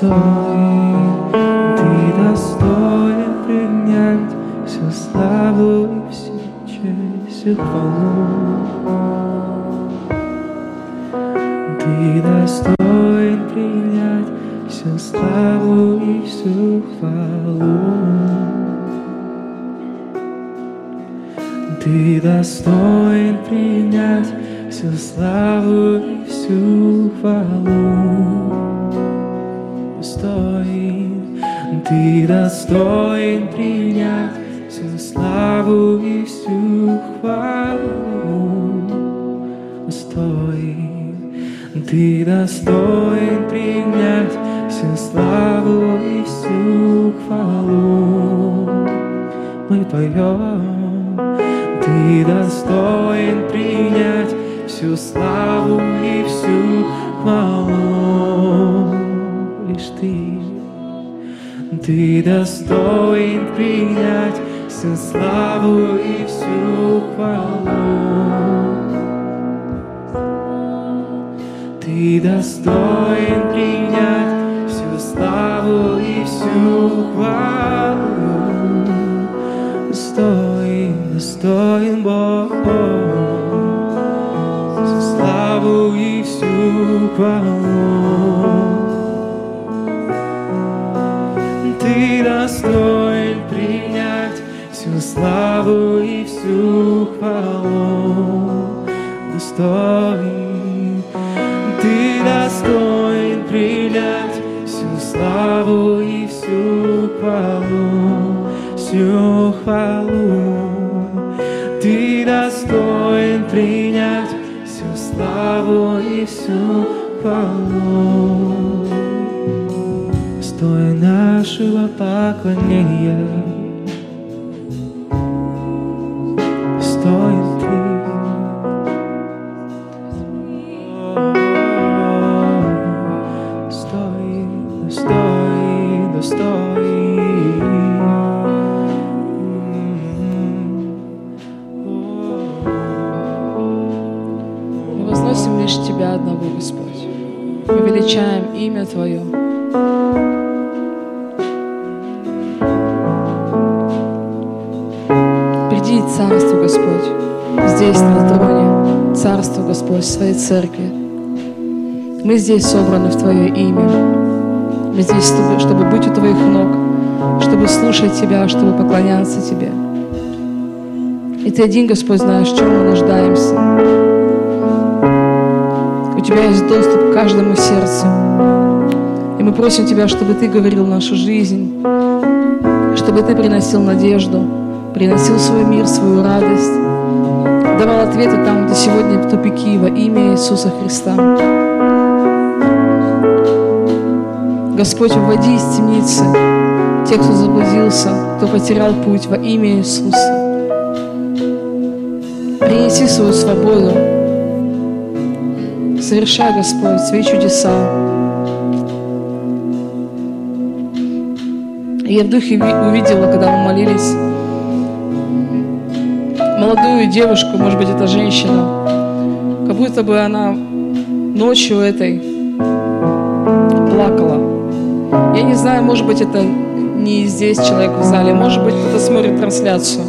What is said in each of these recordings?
достоин, Ты достоин принять всю славу и всю честь и хвалу. Ты достоин принять всю славу и всю хвалу. Ты достоин принять всю славу и всю хвалу. Достоин, ты достоин принять всю славу и всю хвалу. Достоин, ты достоин принять всю славу и всю хвалу. Мы поем, ты достоин принять всю славу и всю хвалу. Ты, ты достоин принять всю славу и всю хвалу. Ты достоин принять всю славу и всю хвалу. Достоин, достоин Бог. Всю славу и всю хвалу. Ты достоин принять всю славу и всю хвалу. Достоин, ты достоин принять всю славу и всю хвалу, всю хвалу. Ты достоин принять всю славу и всю хвалу. Нашего поклонения. Достоин ты. Достоин, достоин, достоин. Мы возносим лишь Тебя одного, Господь. Мы величаем имя Твое. Здесь, на троне. Царство, Господь, Своей церкви. Мы здесь собраны в Твое имя. Мы здесь, чтобы, чтобы быть у Твоих ног, чтобы слушать Тебя, чтобы поклоняться Тебе. И Ты один, Господь, знаешь, в чем мы нуждаемся. У Тебя есть доступ к каждому сердцу. И мы просим Тебя, чтобы Ты говорил нашу жизнь, чтобы Ты приносил надежду, приносил свой мир, свою радость, давал ответы там, где сегодня тупики во имя Иисуса Христа. Господь, уводи из темницы тех, кто заблудился, кто потерял путь во имя Иисуса. Принеси свою свободу. Совершай, Господь, свои чудеса. Я в духе ви- увидела, когда мы молились, молодую девушку, может быть, это женщина, как будто бы она ночью этой плакала. Я не знаю, может быть, это не здесь человек в зале, может быть, кто-то смотрит трансляцию.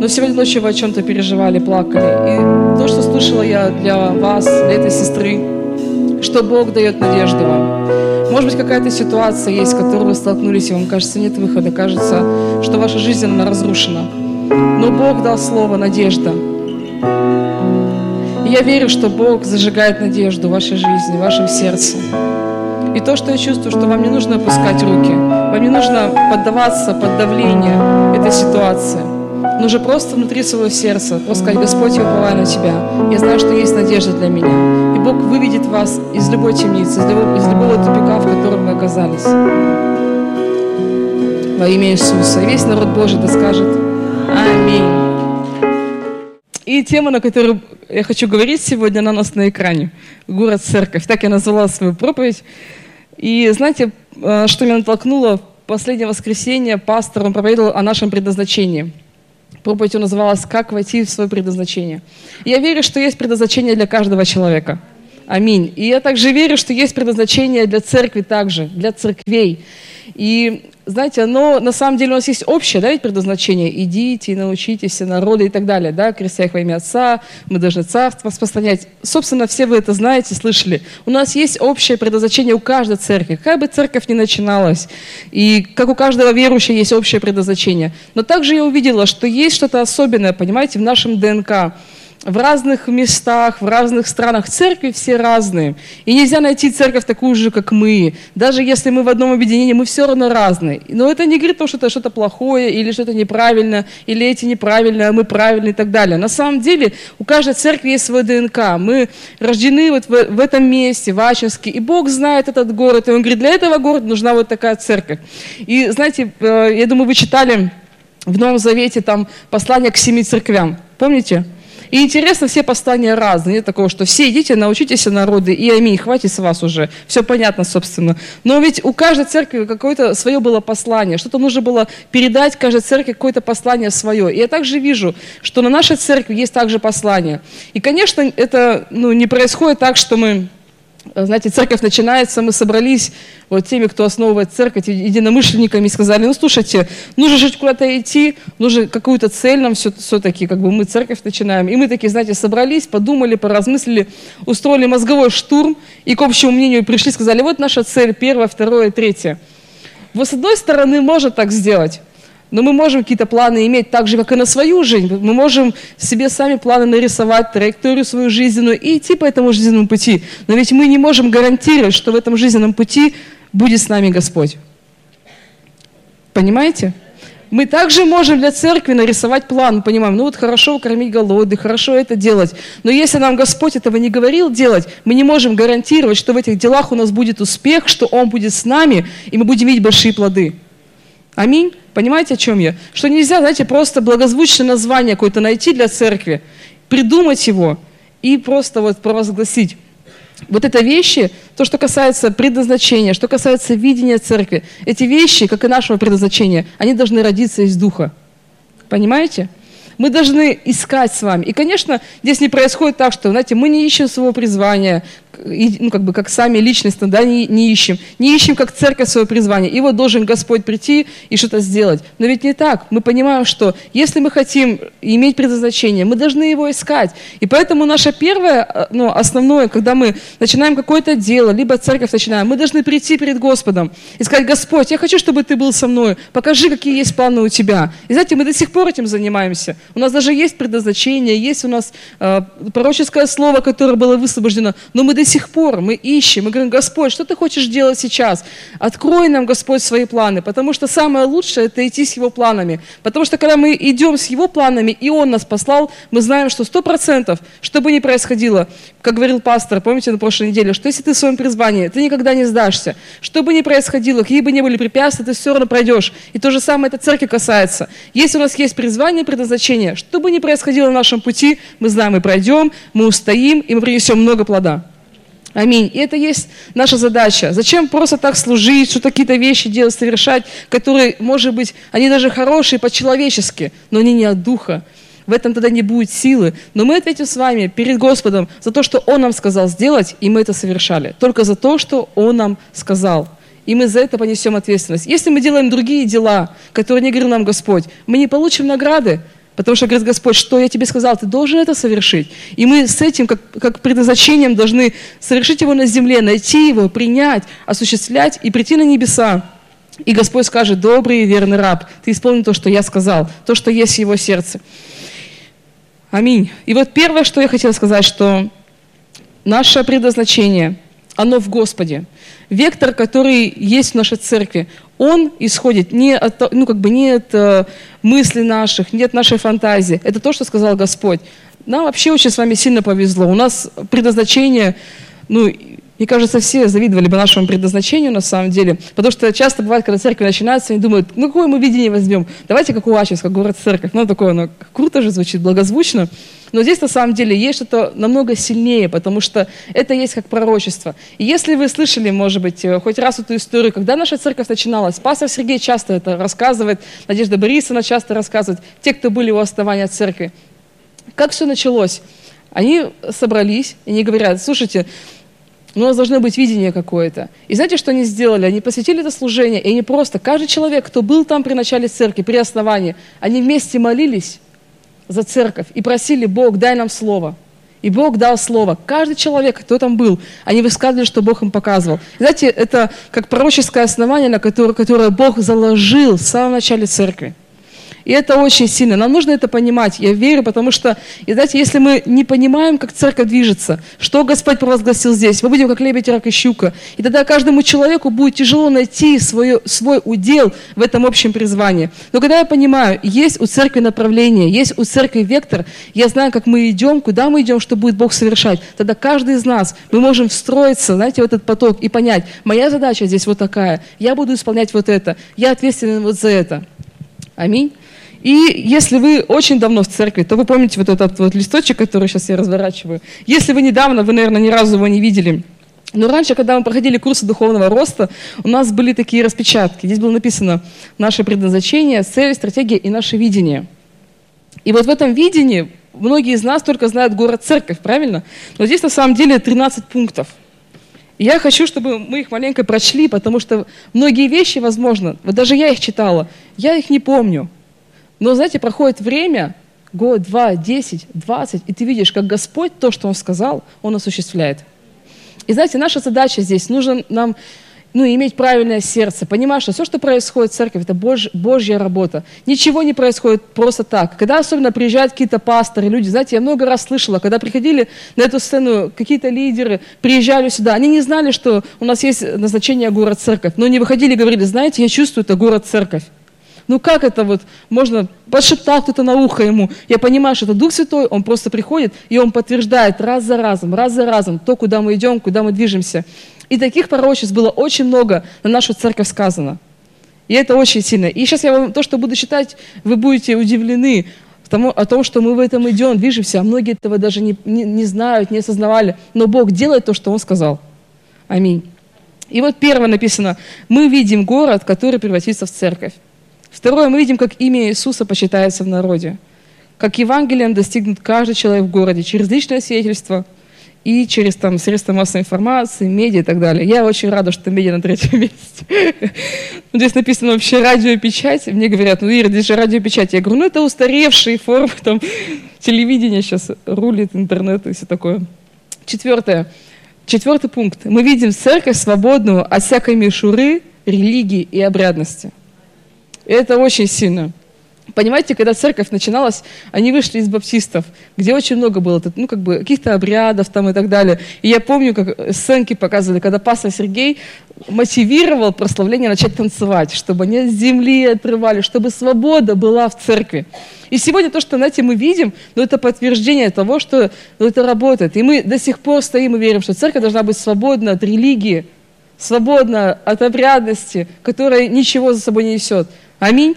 Но сегодня ночью вы о чем-то переживали, плакали. И то, что слышала я для вас, для этой сестры, что Бог дает надежду вам. Может быть, какая-то ситуация есть, с которой вы столкнулись, и вам кажется, нет выхода, кажется, что ваша жизнь, она разрушена. Но Бог дал слово «надежда». И я верю, что Бог зажигает надежду в вашей жизни, в вашем сердце. И то, что я чувствую, что вам не нужно опускать руки, вам не нужно поддаваться под давление этой ситуации. Нужно просто внутри своего сердца просто сказать, Господь, я уповаю на Тебя. Я знаю, что есть надежда для меня. И Бог выведет вас из любой темницы, из любого, из любого тупика, в котором вы оказались. Во имя Иисуса. И весь народ Божий да скажет Аминь. И тема, на которую я хочу говорить сегодня, она у нас на экране. Город Церковь. Так я назвала свою проповедь. И знаете, э, что меня натолкнуло? Последнее воскресенье пастор он проповедовал о нашем предназначении. Проповедь его называлась «Как войти в свое предназначение». Я верю, что есть предназначение для каждого человека. Аминь. И я также верю, что есть предназначение для церкви также, для церквей. И знаете, оно на самом деле у нас есть общее, да, ведь предназначение. Идите и научитесь все народы и так далее, да, крестя их во имя Отца, мы должны царство распространять. Собственно, все вы это знаете, слышали. У нас есть общее предназначение у каждой церкви, какая бы церковь ни начиналась. И как у каждого верующего есть общее предназначение. Но также я увидела, что есть что-то особенное, понимаете, в нашем ДНК в разных местах, в разных странах. Церкви все разные. И нельзя найти церковь такую же, как мы. Даже если мы в одном объединении, мы все равно разные. Но это не говорит то, что это что-то плохое, или что-то неправильно, или эти неправильно, а мы правильные и так далее. На самом деле у каждой церкви есть свой ДНК. Мы рождены вот в, в этом месте, в Ачинске, и Бог знает этот город. И Он говорит, для этого города нужна вот такая церковь. И знаете, э, я думаю, вы читали в Новом Завете там послание к семи церквям. Помните? И интересно, все послания разные. Нет такого, что все идите, научитесь народы, и аминь, хватит с вас уже. Все понятно, собственно. Но ведь у каждой церкви какое-то свое было послание. Что-то нужно было передать каждой церкви какое-то послание свое. И я также вижу, что на нашей церкви есть также послание. И, конечно, это ну, не происходит так, что мы знаете, церковь начинается, мы собрались вот теми, кто основывает церковь, единомышленниками, сказали, ну, слушайте, нужно жить куда-то идти, нужно какую-то цель нам все, все-таки, как бы мы церковь начинаем. И мы такие, знаете, собрались, подумали, поразмыслили, устроили мозговой штурм, и к общему мнению пришли, сказали, вот наша цель, первая, вторая, третья. Вот с одной стороны, можно так сделать, но мы можем какие-то планы иметь так же, как и на свою жизнь. Мы можем себе сами планы нарисовать, траекторию свою жизненную и идти по этому жизненному пути. Но ведь мы не можем гарантировать, что в этом жизненном пути будет с нами Господь. Понимаете? Мы также можем для церкви нарисовать план, понимаем, ну вот хорошо кормить голодных, хорошо это делать. Но если нам Господь этого не говорил делать, мы не можем гарантировать, что в этих делах у нас будет успех, что Он будет с нами, и мы будем видеть большие плоды. Аминь. Понимаете, о чем я? Что нельзя, знаете, просто благозвучное название какое-то найти для церкви, придумать его и просто вот провозгласить. Вот это вещи, то, что касается предназначения, что касается видения церкви, эти вещи, как и нашего предназначения, они должны родиться из Духа. Понимаете? Мы должны искать с вами. И, конечно, здесь не происходит так, что, знаете, мы не ищем своего призвания, ну, как бы, как сами личностно, да, не, не ищем. Не ищем, как церковь, свое призвание. И вот должен Господь прийти и что-то сделать. Но ведь не так. Мы понимаем, что если мы хотим иметь предназначение, мы должны его искать. И поэтому наше первое, э, ну, основное, когда мы начинаем какое-то дело, либо церковь начинаем, мы должны прийти перед Господом и сказать, Господь, я хочу, чтобы Ты был со мной. Покажи, какие есть планы у Тебя. И знаете, мы до сих пор этим занимаемся. У нас даже есть предназначение, есть у нас э, пророческое слово, которое было высвобождено, но мы до сих пор мы ищем, мы говорим, Господь, что ты хочешь делать сейчас? Открой нам, Господь, свои планы, потому что самое лучшее – это идти с Его планами. Потому что когда мы идем с Его планами, и Он нас послал, мы знаем, что сто процентов, что бы ни происходило, как говорил пастор, помните на прошлой неделе, что если ты в своем призвании, ты никогда не сдашься. Что бы ни происходило, какие бы ни были препятствия, ты все равно пройдешь. И то же самое это церкви касается. Если у нас есть призвание, предназначение, что бы ни происходило на нашем пути, мы знаем, мы пройдем, мы устоим, и мы принесем много плода. Аминь. И это есть наша задача. Зачем просто так служить, что какие-то вещи делать, совершать, которые, может быть, они даже хорошие по-человечески, но они не от Духа. В этом тогда не будет силы. Но мы ответим с вами перед Господом за то, что Он нам сказал сделать, и мы это совершали. Только за то, что Он нам сказал. И мы за это понесем ответственность. Если мы делаем другие дела, которые не говорил нам Господь, мы не получим награды, Потому что говорит Господь, что я тебе сказал, ты должен это совершить. И мы с этим, как, как предназначением, должны совершить его на земле, найти его, принять, осуществлять и прийти на небеса. И Господь скажет, добрый и верный раб, ты исполнил то, что я сказал, то, что есть в его сердце. Аминь. И вот первое, что я хотела сказать, что наше предназначение, оно в Господе. Вектор, который есть в нашей церкви, он исходит не от, ну, как бы не от э, мыслей наших, не от нашей фантазии. Это то, что сказал Господь. Нам вообще очень с вами сильно повезло. У нас предназначение, ну, мне кажется, все завидовали бы нашему предназначению на самом деле, потому что часто бывает, когда церковь начинается, они думают, ну какое мы видение возьмем? Давайте как у Ачинска, город церковь. Ну такое, ну круто же звучит, благозвучно. Но здесь на самом деле есть что-то намного сильнее, потому что это есть как пророчество. И если вы слышали, может быть, э, хоть раз эту историю, когда наша церковь начиналась, пастор Сергей часто это рассказывает, Надежда Борисовна часто рассказывает, те, кто были у основания церкви. Как все началось? Они собрались, и они говорят, слушайте, ну, у нас должно быть видение какое-то. И знаете, что они сделали? Они посвятили это служение, и они просто, каждый человек, кто был там при начале церкви, при основании, они вместе молились за церковь и просили, Бог, дай нам слово. И Бог дал слово. Каждый человек, кто там был, они высказывали, что Бог им показывал. знаете, это как пророческое основание, на которое, которое Бог заложил в самом начале церкви. И это очень сильно. Нам нужно это понимать. Я верю, потому что, и знаете, если мы не понимаем, как церковь движется, что Господь провозгласил здесь, мы будем как лебедь, рак и щука. И тогда каждому человеку будет тяжело найти свой, свой удел в этом общем призвании. Но когда я понимаю, есть у церкви направление, есть у церкви вектор, я знаю, как мы идем, куда мы идем, что будет Бог совершать, тогда каждый из нас, мы можем встроиться, знаете, в этот поток и понять, моя задача здесь вот такая, я буду исполнять вот это, я ответственен вот за это. Аминь. И если вы очень давно в церкви, то вы помните вот этот вот листочек, который сейчас я разворачиваю. Если вы недавно, вы, наверное, ни разу его не видели. Но раньше, когда мы проходили курсы духовного роста, у нас были такие распечатки. Здесь было написано наше предназначение, цель, стратегия и наше видение. И вот в этом видении многие из нас только знают город-церковь, правильно? Но здесь на самом деле 13 пунктов. И я хочу, чтобы мы их маленько прочли, потому что многие вещи, возможно, вот даже я их читала, я их не помню. Но, знаете, проходит время, год, два, десять, двадцать, и ты видишь, как Господь то, что Он сказал, Он осуществляет. И знаете, наша задача здесь, нужно нам ну, иметь правильное сердце, понимать, что все, что происходит в церкви, это Божь, Божья работа. Ничего не происходит просто так. Когда особенно приезжают какие-то пасторы, люди, знаете, я много раз слышала, когда приходили на эту сцену какие-то лидеры, приезжали сюда, они не знали, что у нас есть назначение город-церковь, но не выходили и говорили, знаете, я чувствую, это город-церковь. Ну как это вот можно, пошептал кто-то на ухо ему. Я понимаю, что это Дух Святой, он просто приходит, и он подтверждает раз за разом, раз за разом то, куда мы идем, куда мы движемся. И таких пророчеств было очень много на нашу церковь сказано. И это очень сильно. И сейчас я вам то, что буду читать, вы будете удивлены тому, о том, что мы в этом идем, движемся, а многие этого даже не, не, не знают, не осознавали. Но Бог делает то, что Он сказал. Аминь. И вот первое написано, мы видим город, который превратится в церковь. Второе, мы видим, как имя Иисуса почитается в народе. Как Евангелием достигнут каждый человек в городе через личное свидетельство и через там, средства массовой информации, медиа и так далее. Я очень рада, что медиа на третьем месте. Здесь написано вообще радиопечать. Мне говорят, ну, Ира, здесь же радиопечать. Я говорю, ну, это устаревшие формы, там, телевидение сейчас рулит, интернет и все такое. Четвертое. Четвертый пункт. Мы видим церковь свободную от всякой мишуры, религии и обрядности. Это очень сильно. Понимаете, когда церковь начиналась, они вышли из баптистов, где очень много было ну, как бы, каких-то обрядов там и так далее. И я помню, как сценки показывали, когда пастор Сергей мотивировал прославление начать танцевать, чтобы они с земли отрывали, чтобы свобода была в церкви. И сегодня то, что, знаете, мы видим, ну, это подтверждение того, что ну, это работает. И мы до сих пор стоим и верим, что церковь должна быть свободна от религии, свободна от обрядности, которая ничего за собой не несет. Аминь.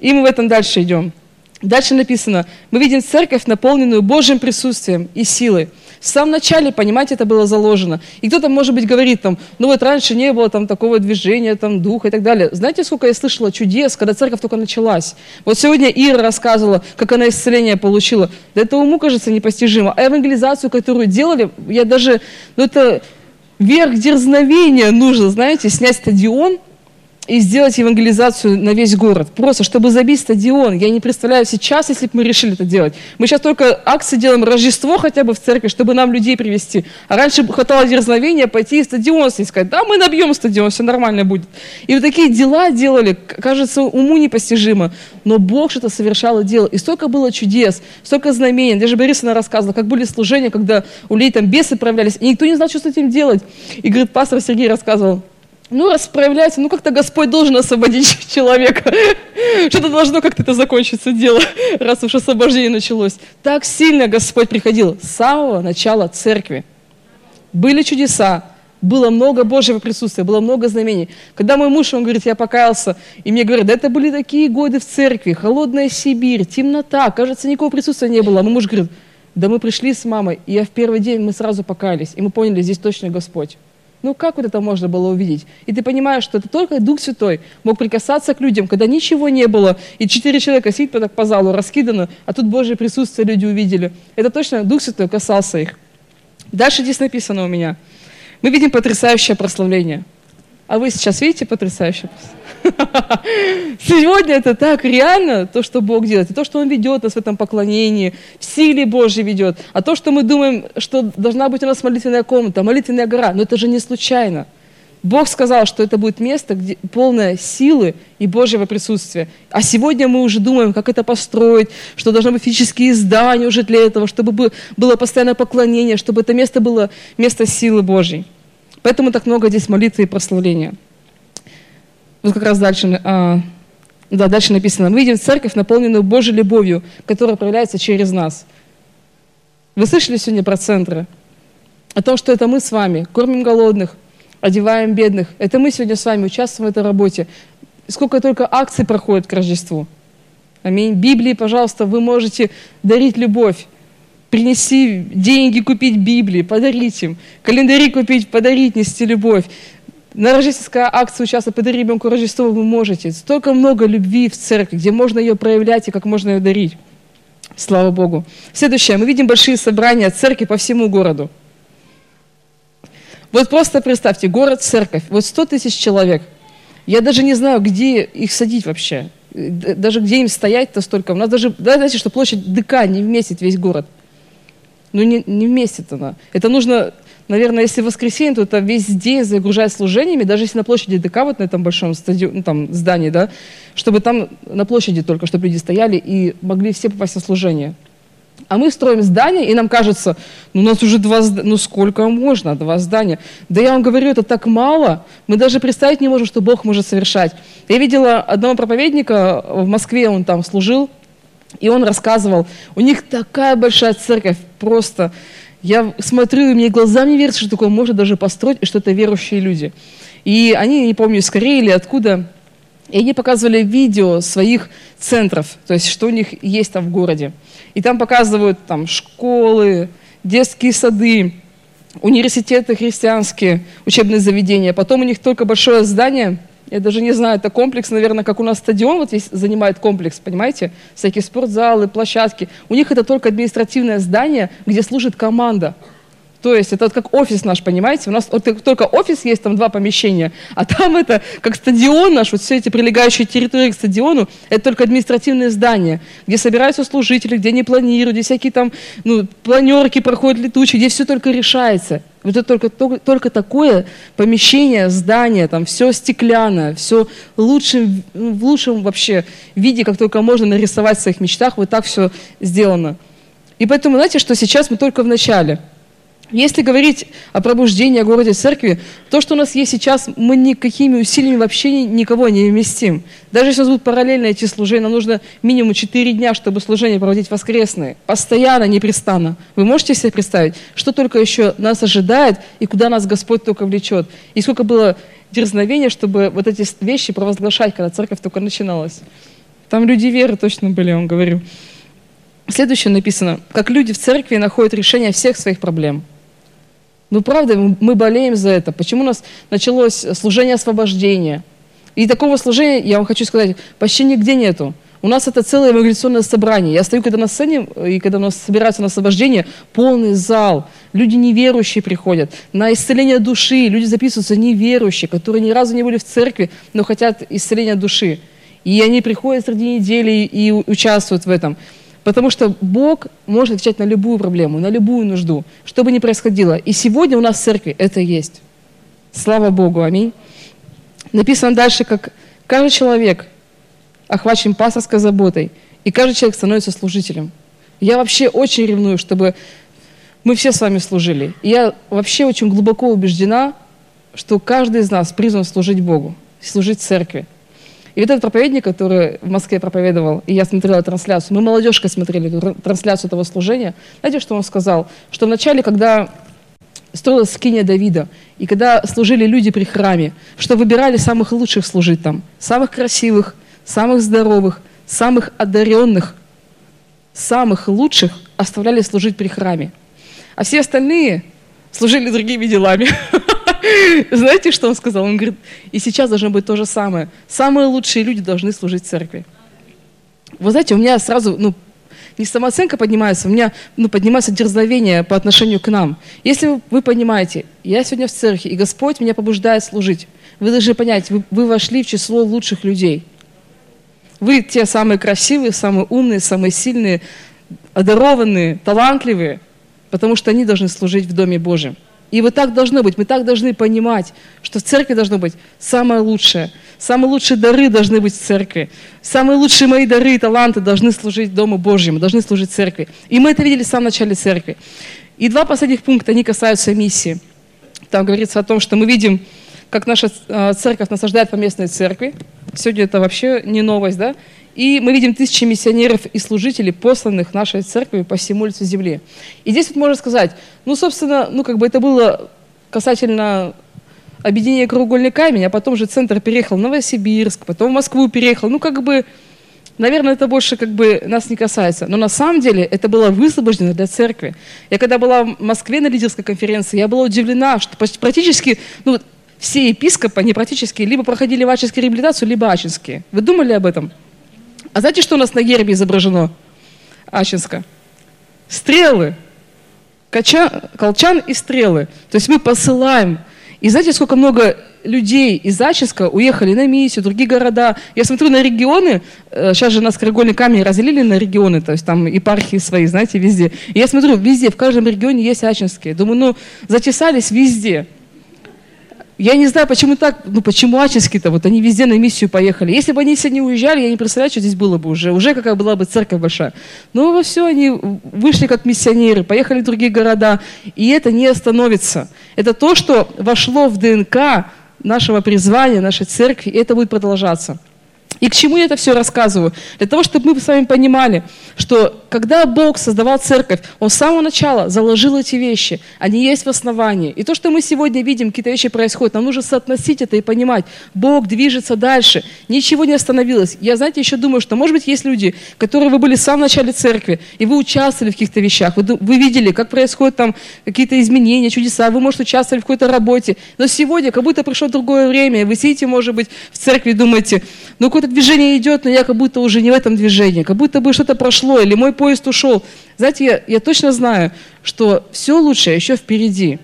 И мы в этом дальше идем. Дальше написано, мы видим церковь, наполненную Божьим присутствием и силой. В самом начале, понимаете, это было заложено. И кто-то, может быть, говорит там, ну вот раньше не было там такого движения, там духа и так далее. Знаете, сколько я слышала чудес, когда церковь только началась? Вот сегодня Ира рассказывала, как она исцеление получила. Да это уму кажется непостижимо. А евангелизацию, которую делали, я даже, ну это верх дерзновения нужно, знаете, снять стадион – и сделать евангелизацию на весь город. Просто, чтобы забить стадион. Я не представляю сейчас, если бы мы решили это делать. Мы сейчас только акции делаем Рождество хотя бы в церкви, чтобы нам людей привести. А раньше хватало дерзновения пойти и стадион и сказать, да, мы набьем стадион, все нормально будет. И вот такие дела делали, кажется, уму непостижимо. Но Бог что-то совершал и делал. И столько было чудес, столько знамений. Даже Борисовна рассказывала, как были служения, когда у людей там бесы проявлялись, и никто не знал, что с этим делать. И, говорит, пастор Сергей рассказывал, ну, раз проявляется, ну как-то Господь должен освободить человека. Что-то должно как-то это закончиться дело, раз уж освобождение началось. Так сильно Господь приходил с самого начала церкви. Были чудеса, было много Божьего присутствия, было много знамений. Когда мой муж, он говорит, я покаялся, и мне говорят, да это были такие годы в церкви, холодная Сибирь, темнота, кажется, никакого присутствия не было. А мой муж говорит, да мы пришли с мамой, и я в первый день, мы сразу покаялись, и мы поняли, здесь точно Господь. Ну как вот это можно было увидеть? И ты понимаешь, что это только Дух Святой мог прикасаться к людям, когда ничего не было, и четыре человека сидят так по залу, раскиданы, а тут Божье присутствие люди увидели. Это точно Дух Святой касался их. Дальше здесь написано у меня. Мы видим потрясающее прославление. А вы сейчас видите прославление? Сегодня это так реально, то, что Бог делает, и то, что Он ведет нас в этом поклонении, в силе Божьей ведет, а то, что мы думаем, что должна быть у нас молитвенная комната, молитвенная гора, но это же не случайно. Бог сказал, что это будет место, где полное силы и Божьего присутствия. А сегодня мы уже думаем, как это построить, что должны быть физические здания уже для этого, чтобы было постоянное поклонение, чтобы это место было место силы Божьей. Поэтому так много здесь молитвы и прославления. Вот как раз дальше, а, да, дальше написано. Мы видим церковь, наполненную Божьей любовью, которая проявляется через нас. Вы слышали сегодня про центры? О том, что это мы с вами кормим голодных, одеваем бедных. Это мы сегодня с вами участвуем в этой работе. Сколько только акций проходит к Рождеству. Аминь. Библии, пожалуйста, вы можете дарить любовь. Принеси деньги, купить Библии, подарить им. Календари купить, подарить, нести любовь. На рождественская акция участвовать, подарить ребенку Рождество вы можете. Столько много любви в церкви, где можно ее проявлять и как можно ее дарить. Слава Богу. Следующее. Мы видим большие собрания церкви по всему городу. Вот просто представьте, город, церковь, вот 100 тысяч человек. Я даже не знаю, где их садить вообще. Даже где им стоять-то столько. У нас даже, да, знаете, что площадь ДК не вместит весь город. Ну, не, не вместит она. Это нужно, наверное, если в воскресенье, то это весь день загружать служениями, даже если на площади ДК, вот на этом большом стадионе, ну, там, здании, да, чтобы там на площади только, чтобы люди стояли и могли все попасть на служение. А мы строим здание, и нам кажется, ну у нас уже два здания, ну сколько можно, два здания. Да я вам говорю, это так мало, мы даже представить не можем, что Бог может совершать. Я видела одного проповедника в Москве, он там служил, и он рассказывал, у них такая большая церковь, просто я смотрю, и мне глазам не верится, что такое можно даже построить, и что это верующие люди. И они, не помню, из Кореи или откуда, и они показывали видео своих центров, то есть что у них есть там в городе. И там показывают там школы, детские сады, университеты христианские, учебные заведения. Потом у них только большое здание, я даже не знаю, это комплекс, наверное, как у нас стадион вот здесь занимает комплекс, понимаете? Всякие спортзалы, площадки. У них это только административное здание, где служит команда. То есть это вот как офис наш, понимаете? У нас вот только офис есть, там два помещения, а там это как стадион наш, вот все эти прилегающие территории к стадиону, это только административные здания, где собираются служители, где не планируют, где всякие там ну, планерки проходят летучие, где все только решается. Вот это только, только, только такое помещение, здание, там все стеклянное, все лучшим, ну, в лучшем вообще виде, как только можно нарисовать в своих мечтах, вот так все сделано. И поэтому, знаете, что сейчас мы только в начале – если говорить о пробуждении, о городе церкви, то, что у нас есть сейчас, мы никакими усилиями вообще никого не вместим. Даже если у нас будут параллельно эти служения, нам нужно минимум 4 дня, чтобы служение проводить воскресные. Постоянно, непрестанно. Вы можете себе представить, что только еще нас ожидает и куда нас Господь только влечет. И сколько было дерзновения, чтобы вот эти вещи провозглашать, когда церковь только начиналась. Там люди веры точно были, я вам говорю. Следующее написано, как люди в церкви находят решение всех своих проблем – ну, правда, мы болеем за это. Почему у нас началось служение освобождения? И такого служения, я вам хочу сказать, почти нигде нету. У нас это целое евангелиционное собрание. Я стою, когда на сцене, и когда у нас собираются на освобождение, полный зал. Люди неверующие приходят. На исцеление души люди записываются неверующие, которые ни разу не были в церкви, но хотят исцеления души. И они приходят среди недели и участвуют в этом. Потому что Бог может отвечать на любую проблему, на любую нужду, что бы ни происходило. И сегодня у нас в церкви это есть. Слава Богу, аминь. Написано дальше, как каждый человек охвачен пасторской заботой, и каждый человек становится служителем. Я вообще очень ревную, чтобы мы все с вами служили. И я вообще очень глубоко убеждена, что каждый из нас призван служить Богу, служить церкви. И этот проповедник, который в Москве проповедовал, и я смотрела трансляцию, мы молодежкой смотрели трансляцию этого служения, знаете, что он сказал? Что вначале, когда строилась скиния Давида, и когда служили люди при храме, что выбирали самых лучших служить там, самых красивых, самых здоровых, самых одаренных, самых лучших оставляли служить при храме. А все остальные служили другими делами. Знаете, что он сказал? Он говорит, и сейчас должно быть то же самое. Самые лучшие люди должны служить церкви. Вы знаете, у меня сразу, ну, не самооценка поднимается, у меня ну, поднимается дерзновение по отношению к нам. Если вы понимаете, я сегодня в церкви, и Господь меня побуждает служить, вы должны понять, вы, вы вошли в число лучших людей. Вы те самые красивые, самые умные, самые сильные, одарованные, талантливые, потому что они должны служить в Доме Божьем. И вот так должно быть. Мы так должны понимать, что в церкви должно быть самое лучшее. Самые лучшие дары должны быть в церкви. Самые лучшие мои дары и таланты должны служить Дому Божьему, должны служить церкви. И мы это видели в самом начале церкви. И два последних пункта, они касаются миссии. Там говорится о том, что мы видим, как наша э, церковь насаждает по местной церкви. Сегодня это вообще не новость, да? И мы видим тысячи миссионеров и служителей, посланных нашей церкви по всему лицу земли. И здесь вот можно сказать, ну, собственно, ну, как бы это было касательно объединения «Кругольный камень», а потом же центр переехал в Новосибирск, потом в Москву переехал. Ну, как бы, наверное, это больше как бы нас не касается. Но на самом деле это было высвобождено для церкви. Я когда была в Москве на лидерской конференции, я была удивлена, что практически, ну, все епископы, они практически либо проходили вачинскую реабилитацию, либо ачинские. Вы думали об этом? А знаете, что у нас на гербе изображено? Ачинска. Стрелы. Кача, колчан и стрелы. То есть мы посылаем. И знаете, сколько много людей из Ачинска уехали на миссию, другие города. Я смотрю на регионы, сейчас э, же нас краеугольный камень разделили на регионы, то есть там епархии свои, знаете, везде. И я смотрю, везде, в каждом регионе есть ачинские. Думаю, ну, затесались везде. Я не знаю, почему так, ну почему Ачинские-то, вот они везде на миссию поехали. Если бы они сегодня уезжали, я не представляю, что здесь было бы уже. Уже какая была бы церковь большая. Но во все они вышли как миссионеры, поехали в другие города. И это не остановится. Это то, что вошло в ДНК нашего призвания, нашей церкви, и это будет продолжаться. И к чему я это все рассказываю? Для того, чтобы мы с вами понимали, что когда Бог создавал церковь, Он с самого начала заложил эти вещи. Они есть в основании. И то, что мы сегодня видим, какие-то вещи происходят, нам нужно соотносить это и понимать. Бог движется дальше. Ничего не остановилось. Я, знаете, еще думаю, что, может быть, есть люди, которые вы были в самом начале церкви, и вы участвовали в каких-то вещах. Вы, вы видели, как происходят там какие-то изменения, чудеса. Вы, может, участвовали в какой-то работе. Но сегодня, как будто пришло другое время, вы сидите, может быть, в церкви думаете, ну, какое-то движение идет, но я как будто уже не в этом движении, как будто бы что-то прошло, или мой поезд ушел. Знаете, я, я точно знаю, что все лучшее еще впереди.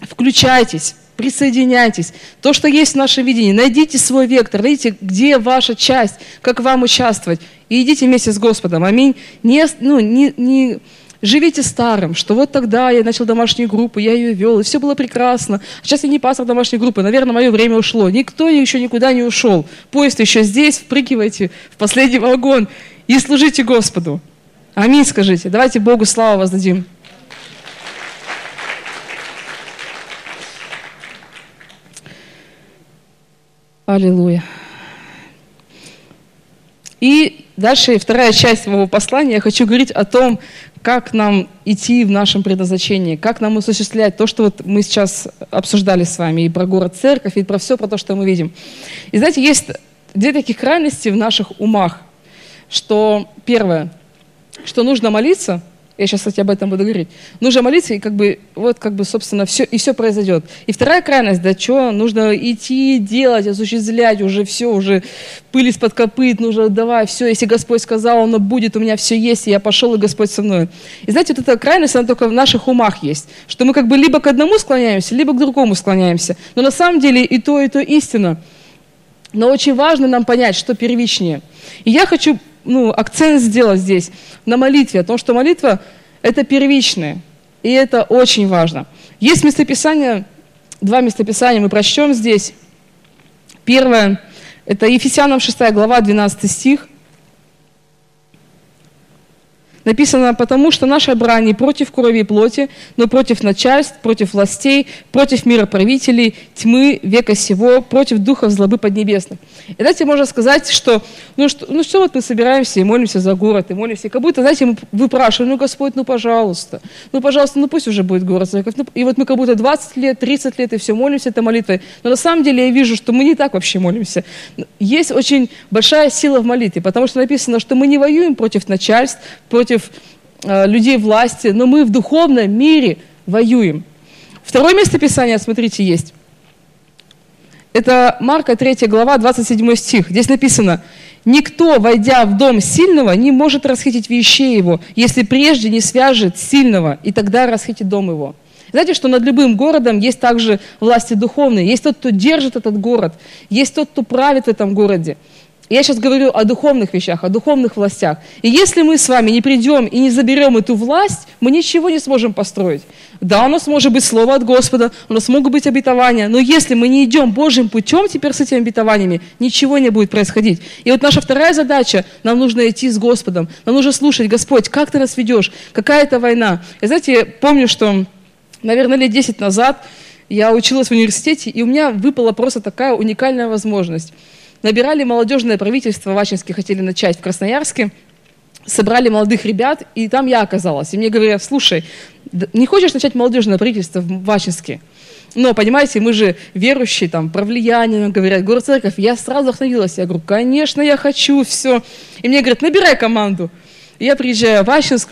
Включайтесь, присоединяйтесь. То, что есть в нашем видении, найдите свой вектор, найдите, где ваша часть, как вам участвовать. И идите вместе с Господом. Аминь. Не, ну, не, не, живите старым, что вот тогда я начал домашнюю группу, я ее вел, и все было прекрасно. Сейчас я не пастор домашней группы, наверное, мое время ушло. Никто еще никуда не ушел. Поезд еще здесь, впрыгивайте в последний вагон и служите Господу. Аминь, скажите. Давайте Богу славу воздадим. Аллилуйя. И дальше вторая часть моего послания. Я хочу говорить о том, как нам идти в нашем предназначении, как нам осуществлять то, что вот мы сейчас обсуждали с вами, и про город церковь, и про все, про то, что мы видим. И знаете, есть две таких крайности в наших умах, что первое, что нужно молиться – я сейчас, кстати, об этом буду говорить. Нужно молиться, и как бы, вот, как бы, собственно, все, и все произойдет. И вторая крайность, да, что, нужно идти, делать, осуществлять, уже все, уже пыль из-под копыт, нужно, давай, все, если Господь сказал, оно будет, у меня все есть, и я пошел, и Господь со мной. И знаете, вот эта крайность, она только в наших умах есть, что мы как бы либо к одному склоняемся, либо к другому склоняемся. Но на самом деле и то, и то истина. Но очень важно нам понять, что первичнее. И я хочу ну, акцент сделать здесь на молитве, о том, что молитва – это первичное, и это очень важно. Есть местописание, два местописания мы прочтем здесь. Первое – это Ефесянам 6 глава, 12 стих. Написано, потому что наша брань не против крови и плоти, но против начальств, против властей, против мироправителей, тьмы, века сего, против духов злобы поднебесных. И знаете, можно сказать, что ну, что, ну что вот мы собираемся и молимся за город, и молимся, и как будто, знаете, мы выпрашиваем, ну Господь, ну пожалуйста, ну пожалуйста, ну пусть уже будет город. Ну, и вот мы как будто 20 лет, 30 лет, и все молимся этой молитвой. Но на самом деле я вижу, что мы не так вообще молимся. Есть очень большая сила в молитве, потому что написано, что мы не воюем против начальств, против против э, людей власти, но мы в духовном мире воюем. Второе место Писания, смотрите, есть. Это Марка 3 глава, 27 стих. Здесь написано, «Никто, войдя в дом сильного, не может расхитить вещей его, если прежде не свяжет сильного, и тогда расхитит дом его». Знаете, что над любым городом есть также власти духовные. Есть тот, кто держит этот город, есть тот, кто правит в этом городе. Я сейчас говорю о духовных вещах, о духовных властях. И если мы с вами не придем и не заберем эту власть, мы ничего не сможем построить. Да, у нас может быть слово от Господа, у нас могут быть обетования, но если мы не идем Божьим путем теперь с этими обетованиями, ничего не будет происходить. И вот наша вторая задача, нам нужно идти с Господом, нам нужно слушать, Господь, как ты нас ведешь, какая это война. И знаете, я помню, что, наверное, лет 10 назад я училась в университете, и у меня выпала просто такая уникальная возможность – набирали молодежное правительство в Ачинске, хотели начать в Красноярске, собрали молодых ребят, и там я оказалась. И мне говорят, слушай, не хочешь начать молодежное правительство в Ачинске? Но, понимаете, мы же верующие, там, про влияние, говорят, город церковь. Я сразу вдохновилась. Я говорю, конечно, я хочу, все. И мне говорят, набирай команду. И я приезжаю в Ачинск,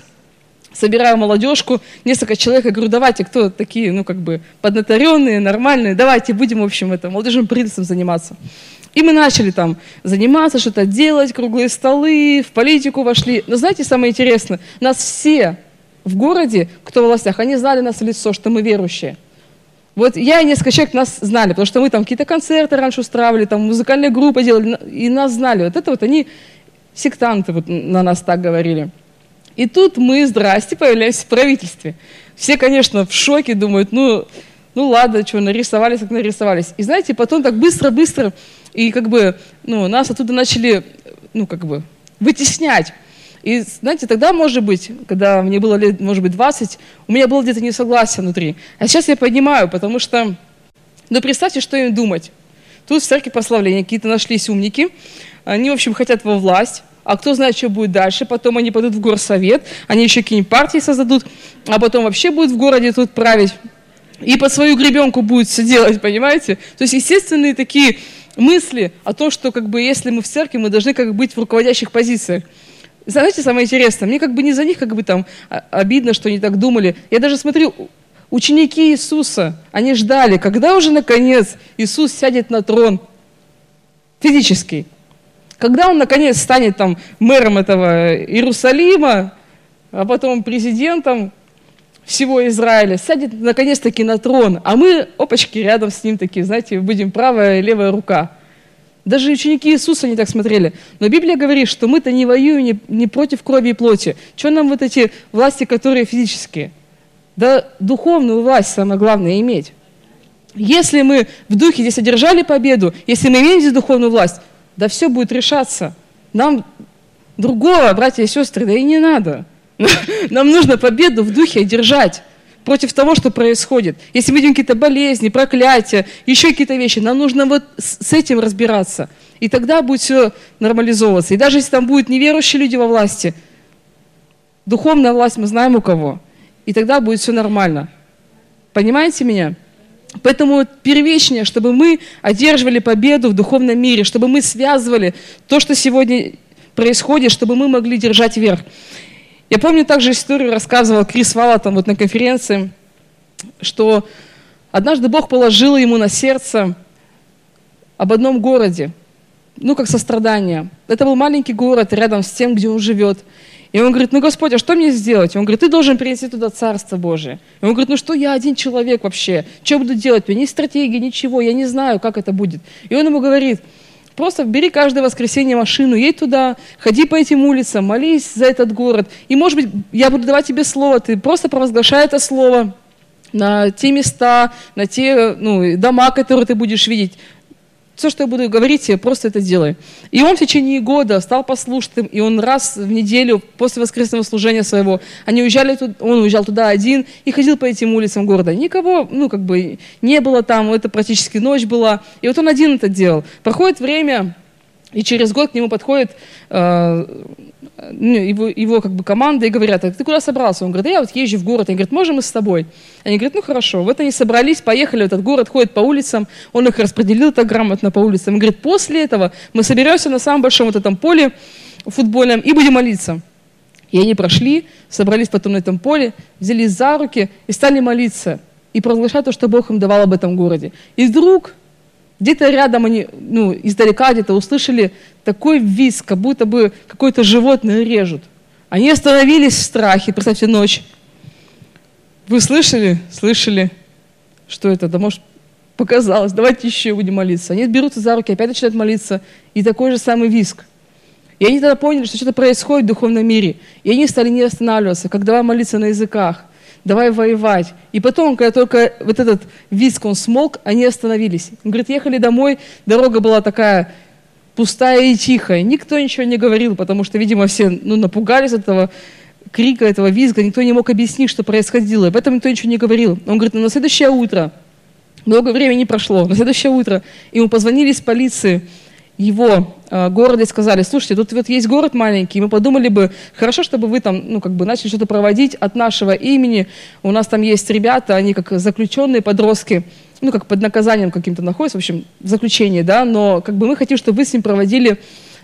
собираю молодежку, несколько человек, я говорю, давайте, кто такие, ну, как бы, поднаторенные, нормальные, давайте будем, в общем, это, молодежным правительством заниматься. И мы начали там заниматься, что-то делать, круглые столы, в политику вошли. Но знаете, самое интересное, нас все в городе, кто в властях, они знали нас в лицо, что мы верующие. Вот я и несколько человек нас знали, потому что мы там какие-то концерты раньше устраивали, там музыкальные группы делали, и нас знали. Вот это вот они, сектанты вот на нас так говорили. И тут мы, здрасте, появляемся в правительстве. Все, конечно, в шоке, думают, ну, ну ладно, что, нарисовались, как нарисовались. И знаете, потом так быстро-быстро и как бы, ну, нас оттуда начали, ну, как бы, вытеснять. И, знаете, тогда, может быть, когда мне было лет, может быть, 20, у меня было где-то несогласие внутри. А сейчас я понимаю, потому что, ну, представьте, что им думать. Тут в церкви прославления какие-то нашлись умники, они, в общем, хотят во власть, а кто знает, что будет дальше, потом они пойдут в горсовет, они еще какие-нибудь партии создадут, а потом вообще будут в городе тут править, и под свою гребенку будет все делать, понимаете? То есть естественные такие мысли о том, что как бы если мы в церкви, мы должны как бы быть в руководящих позициях. Знаете, самое интересное, мне как бы не за них как бы там а, обидно, что они так думали. Я даже смотрю, ученики Иисуса, они ждали, когда уже наконец Иисус сядет на трон физический. Когда он наконец станет там мэром этого Иерусалима, а потом президентом всего Израиля, сядет наконец-таки на трон, а мы, опачки, рядом с ним такие, знаете, будем правая и левая рука. Даже ученики Иисуса не так смотрели. Но Библия говорит, что мы-то не воюем не, не против крови и плоти. Что нам вот эти власти, которые физические? Да духовную власть самое главное иметь. Если мы в духе здесь одержали победу, если мы имеем здесь духовную власть, да все будет решаться. Нам другого, братья и сестры, да и не надо. Нам нужно победу в духе одержать против того, что происходит. Если мы видим какие-то болезни, проклятия, еще какие-то вещи, нам нужно вот с этим разбираться. И тогда будет все нормализовываться. И даже если там будут неверующие люди во власти, духовная власть мы знаем у кого. И тогда будет все нормально. Понимаете меня? Поэтому первичнее, чтобы мы одерживали победу в духовном мире, чтобы мы связывали то, что сегодня происходит, чтобы мы могли держать верх. Я помню также историю, рассказывал Крис Валла там вот на конференции, что однажды Бог положил ему на сердце об одном городе, ну, как сострадание. Это был маленький город рядом с тем, где он живет. И он говорит, ну, Господь, а что мне сделать? Он говорит, ты должен принести туда Царство Божие. И он говорит, ну что я один человек вообще? Что буду делать? У меня ни стратегии, ничего, я не знаю, как это будет. И он ему говорит, Просто бери каждое воскресенье машину, едь туда, ходи по этим улицам, молись за этот город. И, может быть, я буду давать тебе слово, ты просто провозглашай это слово на те места, на те ну, дома, которые ты будешь видеть все, что я буду говорить, просто это делай. И он в течение года стал послушным, и он раз в неделю после воскресного служения своего, они уезжали, туда, он уезжал туда один и ходил по этим улицам города. Никого, ну, как бы, не было там, это практически ночь была. И вот он один это делал. Проходит время, и через год к нему подходит э, ну, его, его как бы команда и говорят, а ты куда собрался? Он говорит, да я вот езжу в город. Они говорят, можем мы с тобой? Они говорят, ну хорошо. Вот они собрались, поехали в этот город, ходят по улицам, он их распределил так грамотно по улицам. И говорит, после этого мы соберемся на самом большом вот этом поле футбольном и будем молиться. И они прошли, собрались потом на этом поле, взялись за руки и стали молиться и провозглашать то, что Бог им давал об этом городе. И вдруг Где-то рядом они, ну, издалека где-то услышали такой визг, как будто бы какое-то животное режут. Они остановились в страхе, представьте, ночь. Вы слышали? Слышали? Что это? Да может показалось, давайте еще будем молиться. Они берутся за руки, опять начинают молиться, и такой же самый виск. И они тогда поняли, что что-то происходит в духовном мире. И они стали не останавливаться, как давай молиться на языках, давай воевать. И потом, когда только вот этот виск, он смолк, они остановились. Он говорит, ехали домой, дорога была такая пустая и тихая. Никто ничего не говорил, потому что, видимо, все ну, напугались этого крика, этого визга. Никто не мог объяснить, что происходило. Об этом никто ничего не говорил. Он говорит, «Ну, на следующее утро, много времени прошло, на следующее утро ему позвонили из полиции, его э, города сказали, слушайте, тут вот есть город маленький, мы подумали бы, хорошо, чтобы вы там, ну, как бы начали что-то проводить от нашего имени, у нас там есть ребята, они как заключенные подростки, ну, как под наказанием каким-то находятся, в общем, в заключении, да, но как бы мы хотим, чтобы вы с ним проводили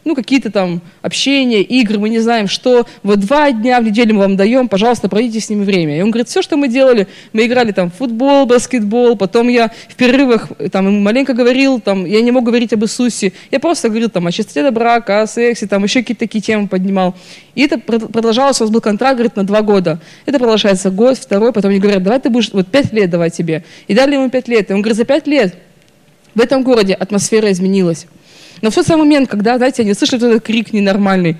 ну, какие-то там общения, игры, мы не знаем, что. Вот два дня в неделю мы вам даем, пожалуйста, проведите с ними время. И он говорит, все, что мы делали, мы играли там в футбол, баскетбол, потом я в перерывах там ему маленько говорил, там, я не мог говорить об Иисусе, я просто говорил там о чистоте брака, о сексе, там еще какие-то такие темы поднимал. И это продолжалось, у нас был контракт, говорит, на два года. Это продолжается год, второй, потом они говорят, давай ты будешь, вот пять лет давай тебе. И дали ему пять лет. И он говорит, за пять лет в этом городе атмосфера изменилась. Но в тот самый момент, когда, знаете, они слышат этот крик ненормальный,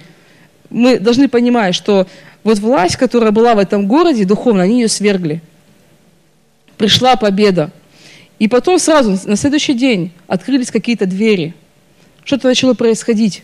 мы должны понимать, что вот власть, которая была в этом городе духовно, они ее свергли. Пришла победа. И потом сразу, на следующий день, открылись какие-то двери. Что-то начало происходить.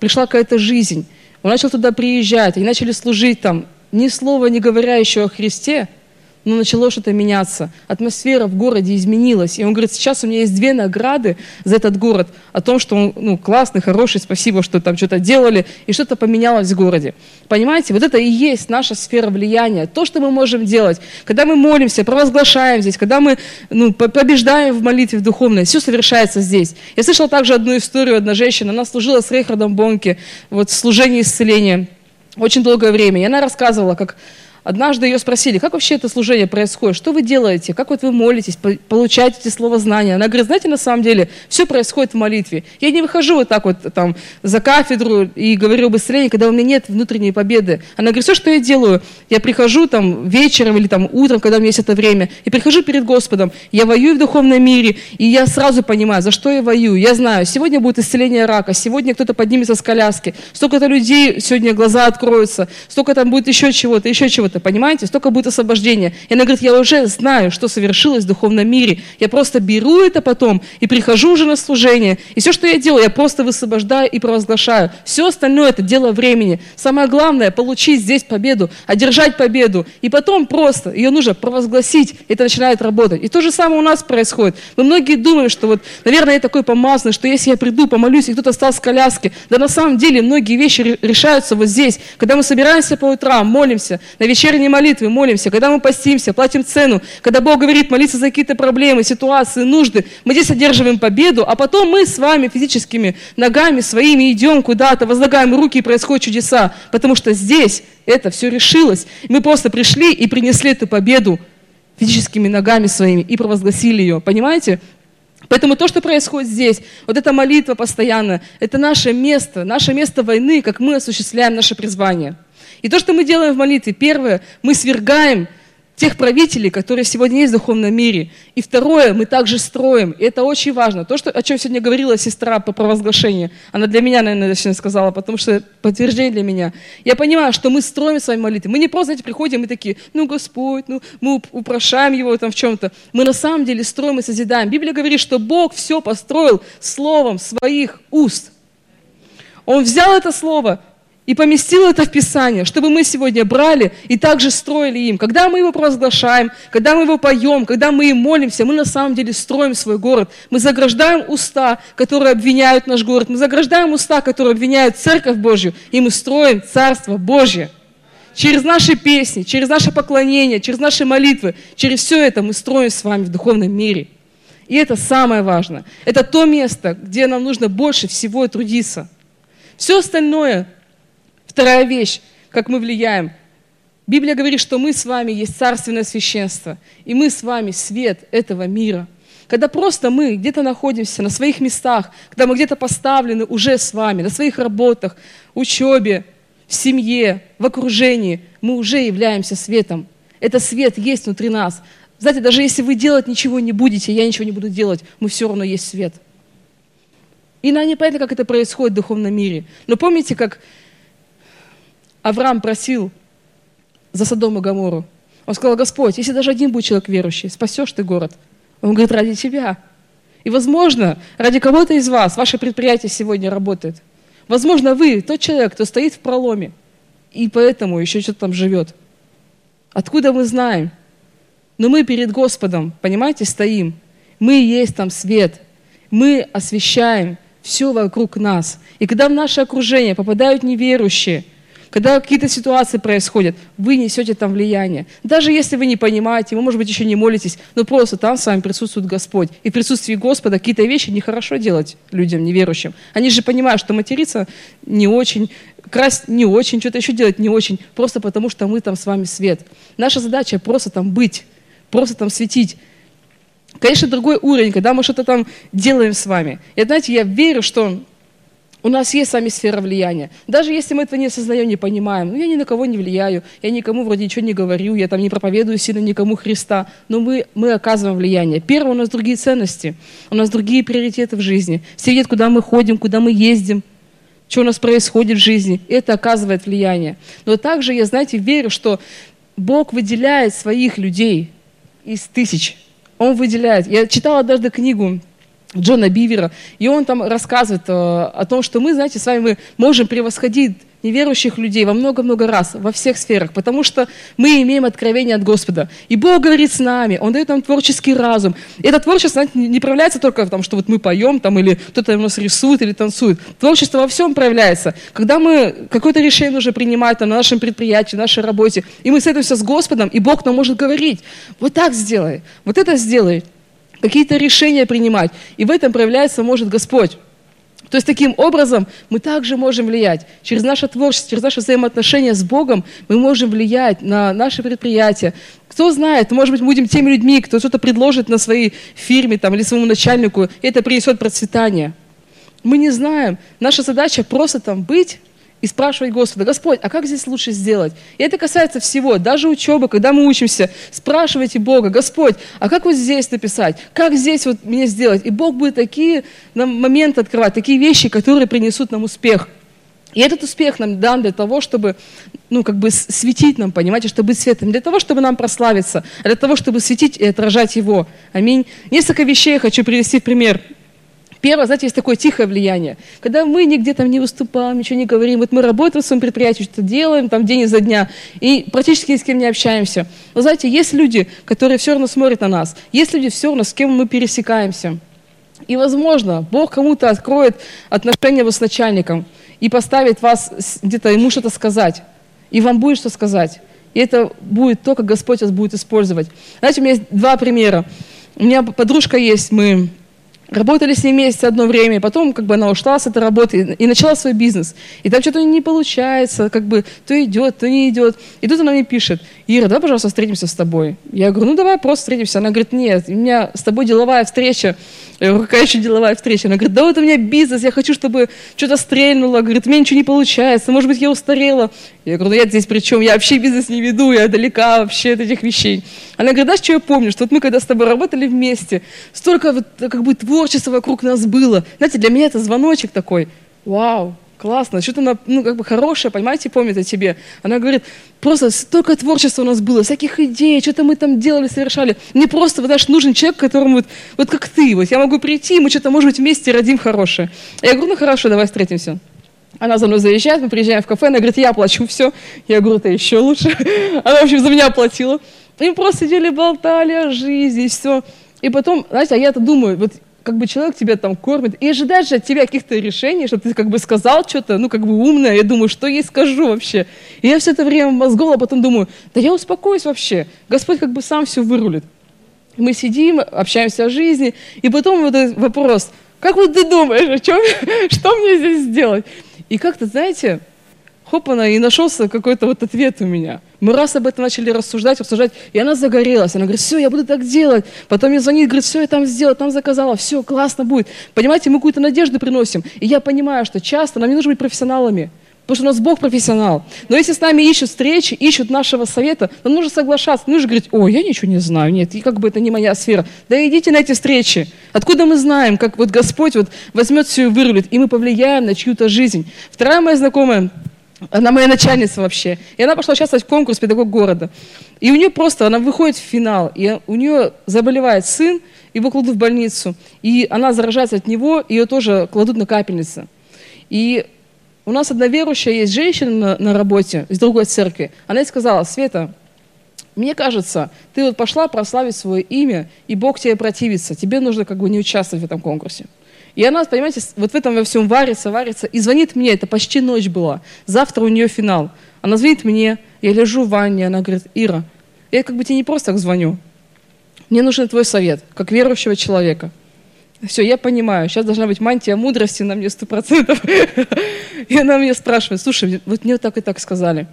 Пришла какая-то жизнь. Он начал туда приезжать. Они начали служить там. Ни слова не говоря еще о Христе – но начало что-то меняться. Атмосфера в городе изменилась. И он говорит, сейчас у меня есть две награды за этот город, о том, что он ну, классный, хороший, спасибо, что там что-то делали, и что-то поменялось в городе. Понимаете, вот это и есть наша сфера влияния. То, что мы можем делать, когда мы молимся, провозглашаем здесь, когда мы ну, побеждаем в молитве в духовной, все совершается здесь. Я слышала также одну историю, одна женщина, она служила с Рейхардом Бонке вот, в служении исцеления очень долгое время. И она рассказывала, как Однажды ее спросили, как вообще это служение происходит, что вы делаете, как вот вы молитесь, получаете эти слова знания. Она говорит, знаете, на самом деле все происходит в молитве. Я не выхожу вот так вот там за кафедру и говорю об исцелении, когда у меня нет внутренней победы. Она говорит, все, что я делаю, я прихожу там вечером или там утром, когда у меня есть это время, и прихожу перед Господом, я воюю в духовном мире, и я сразу понимаю, за что я воюю. Я знаю, сегодня будет исцеление рака, сегодня кто-то поднимется с коляски, столько-то людей сегодня глаза откроются, столько там будет еще чего-то, еще чего-то это, понимаете? Столько будет освобождения. И она говорит, я уже знаю, что совершилось в духовном мире. Я просто беру это потом и прихожу уже на служение. И все, что я делаю, я просто высвобождаю и провозглашаю. Все остальное это дело времени. Самое главное, получить здесь победу, одержать победу. И потом просто ее нужно провозгласить. Это начинает работать. И то же самое у нас происходит. Мы многие думаем, что вот, наверное, я такой помазанный, что если я приду, помолюсь, и кто-то стал с коляски. Да на самом деле многие вещи решаются вот здесь. Когда мы собираемся по утрам, молимся, на вечер вечерней молитвы молимся, когда мы постимся, платим цену, когда Бог говорит молиться за какие-то проблемы, ситуации, нужды, мы здесь одерживаем победу, а потом мы с вами физическими ногами своими идем куда-то, возлагаем руки и происходят чудеса, потому что здесь это все решилось. Мы просто пришли и принесли эту победу физическими ногами своими и провозгласили ее. Понимаете? Поэтому то, что происходит здесь, вот эта молитва постоянно, это наше место, наше место войны, как мы осуществляем наше призвание. И то, что мы делаем в молитве, первое, мы свергаем тех правителей, которые сегодня есть в духовном мире. И второе, мы также строим. И это очень важно. То, что, о чем сегодня говорила сестра по провозглашению, она для меня, наверное, сегодня сказала, потому что подтверждение для меня. Я понимаю, что мы строим свои молитвы. Мы не просто, знаете, приходим и такие, ну, Господь, ну, мы упрошаем Его там в чем-то. Мы на самом деле строим и созидаем. Библия говорит, что Бог все построил словом своих уст. Он взял это слово, и поместил это в Писание, чтобы мы сегодня брали и также строили им. Когда мы его провозглашаем, когда мы его поем, когда мы им молимся, мы на самом деле строим свой город. Мы заграждаем уста, которые обвиняют наш город. Мы заграждаем уста, которые обвиняют Церковь Божью. И мы строим Царство Божье. Через наши песни, через наше поклонение, через наши молитвы, через все это мы строим с вами в духовном мире. И это самое важное. Это то место, где нам нужно больше всего трудиться. Все остальное Вторая вещь, как мы влияем. Библия говорит, что мы с вами есть царственное священство, и мы с вами свет этого мира. Когда просто мы где-то находимся на своих местах, когда мы где-то поставлены уже с вами, на своих работах, учебе, в семье, в окружении, мы уже являемся светом. Это свет есть внутри нас. Знаете, даже если вы делать ничего не будете, я ничего не буду делать, мы все равно есть свет. И нам непонятно, как это происходит в духовном мире. Но помните, как Авраам просил за Содом и Гамору? Он сказал, Господь, если даже один будет человек верующий, спасешь ты город. Он говорит, ради тебя. И, возможно, ради кого-то из вас ваше предприятие сегодня работает. Возможно, вы тот человек, кто стоит в проломе, и поэтому еще что-то там живет. Откуда мы знаем? Но мы перед Господом, понимаете, стоим. Мы есть там свет. Мы освещаем все вокруг нас. И когда в наше окружение попадают неверующие, когда какие-то ситуации происходят, вы несете там влияние. Даже если вы не понимаете, вы, может быть, еще не молитесь, но просто там с вами присутствует Господь. И в присутствии Господа какие-то вещи нехорошо делать людям неверующим. Они же понимают, что материться не очень, красть не очень, что-то еще делать не очень, просто потому что мы там с вами свет. Наша задача просто там быть, просто там светить. Конечно, другой уровень, когда мы что-то там делаем с вами. И знаете, я верю, что у нас есть сами сфера влияния. Даже если мы этого не осознаем, не понимаем, ну я ни на кого не влияю, я никому вроде ничего не говорю, я там не проповедую сильно никому Христа, но мы, мы оказываем влияние. Первое, у нас другие ценности, у нас другие приоритеты в жизни. Все видят, куда мы ходим, куда мы ездим, что у нас происходит в жизни. Это оказывает влияние. Но также я, знаете, верю, что Бог выделяет своих людей из тысяч – он выделяет. Я читала однажды книгу Джона Бивера, и он там рассказывает э, о том, что мы, знаете, с вами мы можем превосходить неверующих людей во много-много раз, во всех сферах, потому что мы имеем откровение от Господа. И Бог говорит с нами, Он дает нам творческий разум. И это творчество знаете, не проявляется только в том, что вот мы поем, там, или кто-то у нас рисует или танцует. Творчество во всем проявляется. Когда мы какое-то решение нужно принимать там, на нашем предприятии, на нашей работе, и мы садимся с Господом, и Бог нам может говорить, вот так сделай, вот это сделай, какие-то решения принимать. И в этом проявляется может Господь. То есть таким образом мы также можем влиять. Через наше творчество, через наши взаимоотношения с Богом мы можем влиять на наши предприятия. Кто знает, может быть, мы будем теми людьми, кто что-то предложит на своей фирме там, или своему начальнику, и это принесет процветание. Мы не знаем. Наша задача просто там быть и спрашивать Господа, Господь, а как здесь лучше сделать? И это касается всего, даже учебы, когда мы учимся, спрашивайте Бога, Господь, а как вот здесь написать? Как здесь вот мне сделать? И Бог будет такие нам моменты открывать, такие вещи, которые принесут нам успех. И этот успех нам дан для того, чтобы, ну, как бы светить нам, понимаете, чтобы быть светом, для того, чтобы нам прославиться, для того, чтобы светить и отражать Его. Аминь. Несколько вещей я хочу привести в пример. Первое, знаете, есть такое тихое влияние. Когда мы нигде там не выступаем, ничего не говорим, вот мы работаем в своем предприятии, что-то делаем там день изо дня, и практически ни с кем не общаемся. Но знаете, есть люди, которые все равно смотрят на нас, есть люди все равно, с кем мы пересекаемся. И, возможно, Бог кому-то откроет отношения с начальником и поставит вас где-то ему что-то сказать, и вам будет что сказать. И это будет то, как Господь вас будет использовать. Знаете, у меня есть два примера. У меня подружка есть, мы Работали с ней вместе одно время, потом как бы она ушла с этой работы и начала свой бизнес. И там что-то не получается, как бы то идет, то не идет. И тут она мне пишет, Ира, давай, пожалуйста, встретимся с тобой. Я говорю, ну давай просто встретимся. Она говорит, нет, у меня с тобой деловая встреча. Я говорю, какая еще деловая встреча? Она говорит, да вот у меня бизнес, я хочу, чтобы что-то стрельнуло. Говорит, у меня ничего не получается, может быть, я устарела. Я говорю, ну я здесь при чем? Я вообще бизнес не веду, я далека вообще от этих вещей. Она говорит, знаешь, что я помню? Что вот мы когда с тобой работали вместе, столько вот как бы творчества вокруг нас было. Знаете, для меня это звоночек такой. Вау, классно, что-то она, ну, как бы хорошее, понимаете, помнит о тебе. Она говорит, просто столько творчества у нас было, всяких идей, что-то мы там делали, совершали. Мне просто, вот, знаешь, нужен человек, которому вот, вот как ты, вот я могу прийти, мы что-то, может быть, вместе родим хорошее. Я говорю, ну хорошо, давай встретимся. Она за мной заезжает, мы приезжаем в кафе, она говорит, я плачу все. Я говорю, это еще лучше. Она, в общем, за меня платила. И мы просто сидели, болтали о жизни, и все. И потом, знаете, а я-то думаю, вот как бы человек тебя там кормит, и ожидает же от тебя каких-то решений, чтобы ты как бы сказал что-то, ну, как бы умное. Я думаю, что ей скажу вообще? И я все это время мозгола, потом думаю, да я успокоюсь вообще. Господь как бы сам все вырулит. Мы сидим, общаемся о жизни, и потом вот этот вопрос, как вот ты думаешь, о чем, что мне здесь сделать? И как-то, знаете, хопана, и нашелся какой-то вот ответ у меня. Мы раз об этом начали рассуждать, обсуждать, и она загорелась. Она говорит, все, я буду так делать. Потом мне звонит, говорит, все, я там сделала, там заказала, все, классно будет. Понимаете, мы какую-то надежду приносим. И я понимаю, что часто нам не нужно быть профессионалами. Потому что у нас Бог профессионал. Но если с нами ищут встречи, ищут нашего совета, нам нужно соглашаться. Нужно говорить, ой, я ничего не знаю, нет, и как бы это не моя сфера. Да идите на эти встречи. Откуда мы знаем, как вот Господь вот возьмет все и вырулит, и мы повлияем на чью-то жизнь. Вторая моя знакомая, она моя начальница вообще. И она пошла участвовать в конкурс педагог города. И у нее просто, она выходит в финал, и у нее заболевает сын, его кладут в больницу, и она заражается от него, ее тоже кладут на капельницы. И у нас одна верующая есть женщина на, на работе из другой церкви. Она ей сказала, Света, мне кажется, ты вот пошла прославить свое имя, и Бог тебе противится. Тебе нужно как бы не участвовать в этом конкурсе. И она, понимаете, вот в этом во всем варится, варится, и звонит мне, это почти ночь была, завтра у нее финал. Она звонит мне, я лежу в ванне, она говорит, Ира, я как бы тебе не просто так звоню, мне нужен твой совет, как верующего человека. Все, я понимаю, сейчас должна быть мантия мудрости на мне сто процентов. И она меня спрашивает, слушай, вот мне так и так сказали.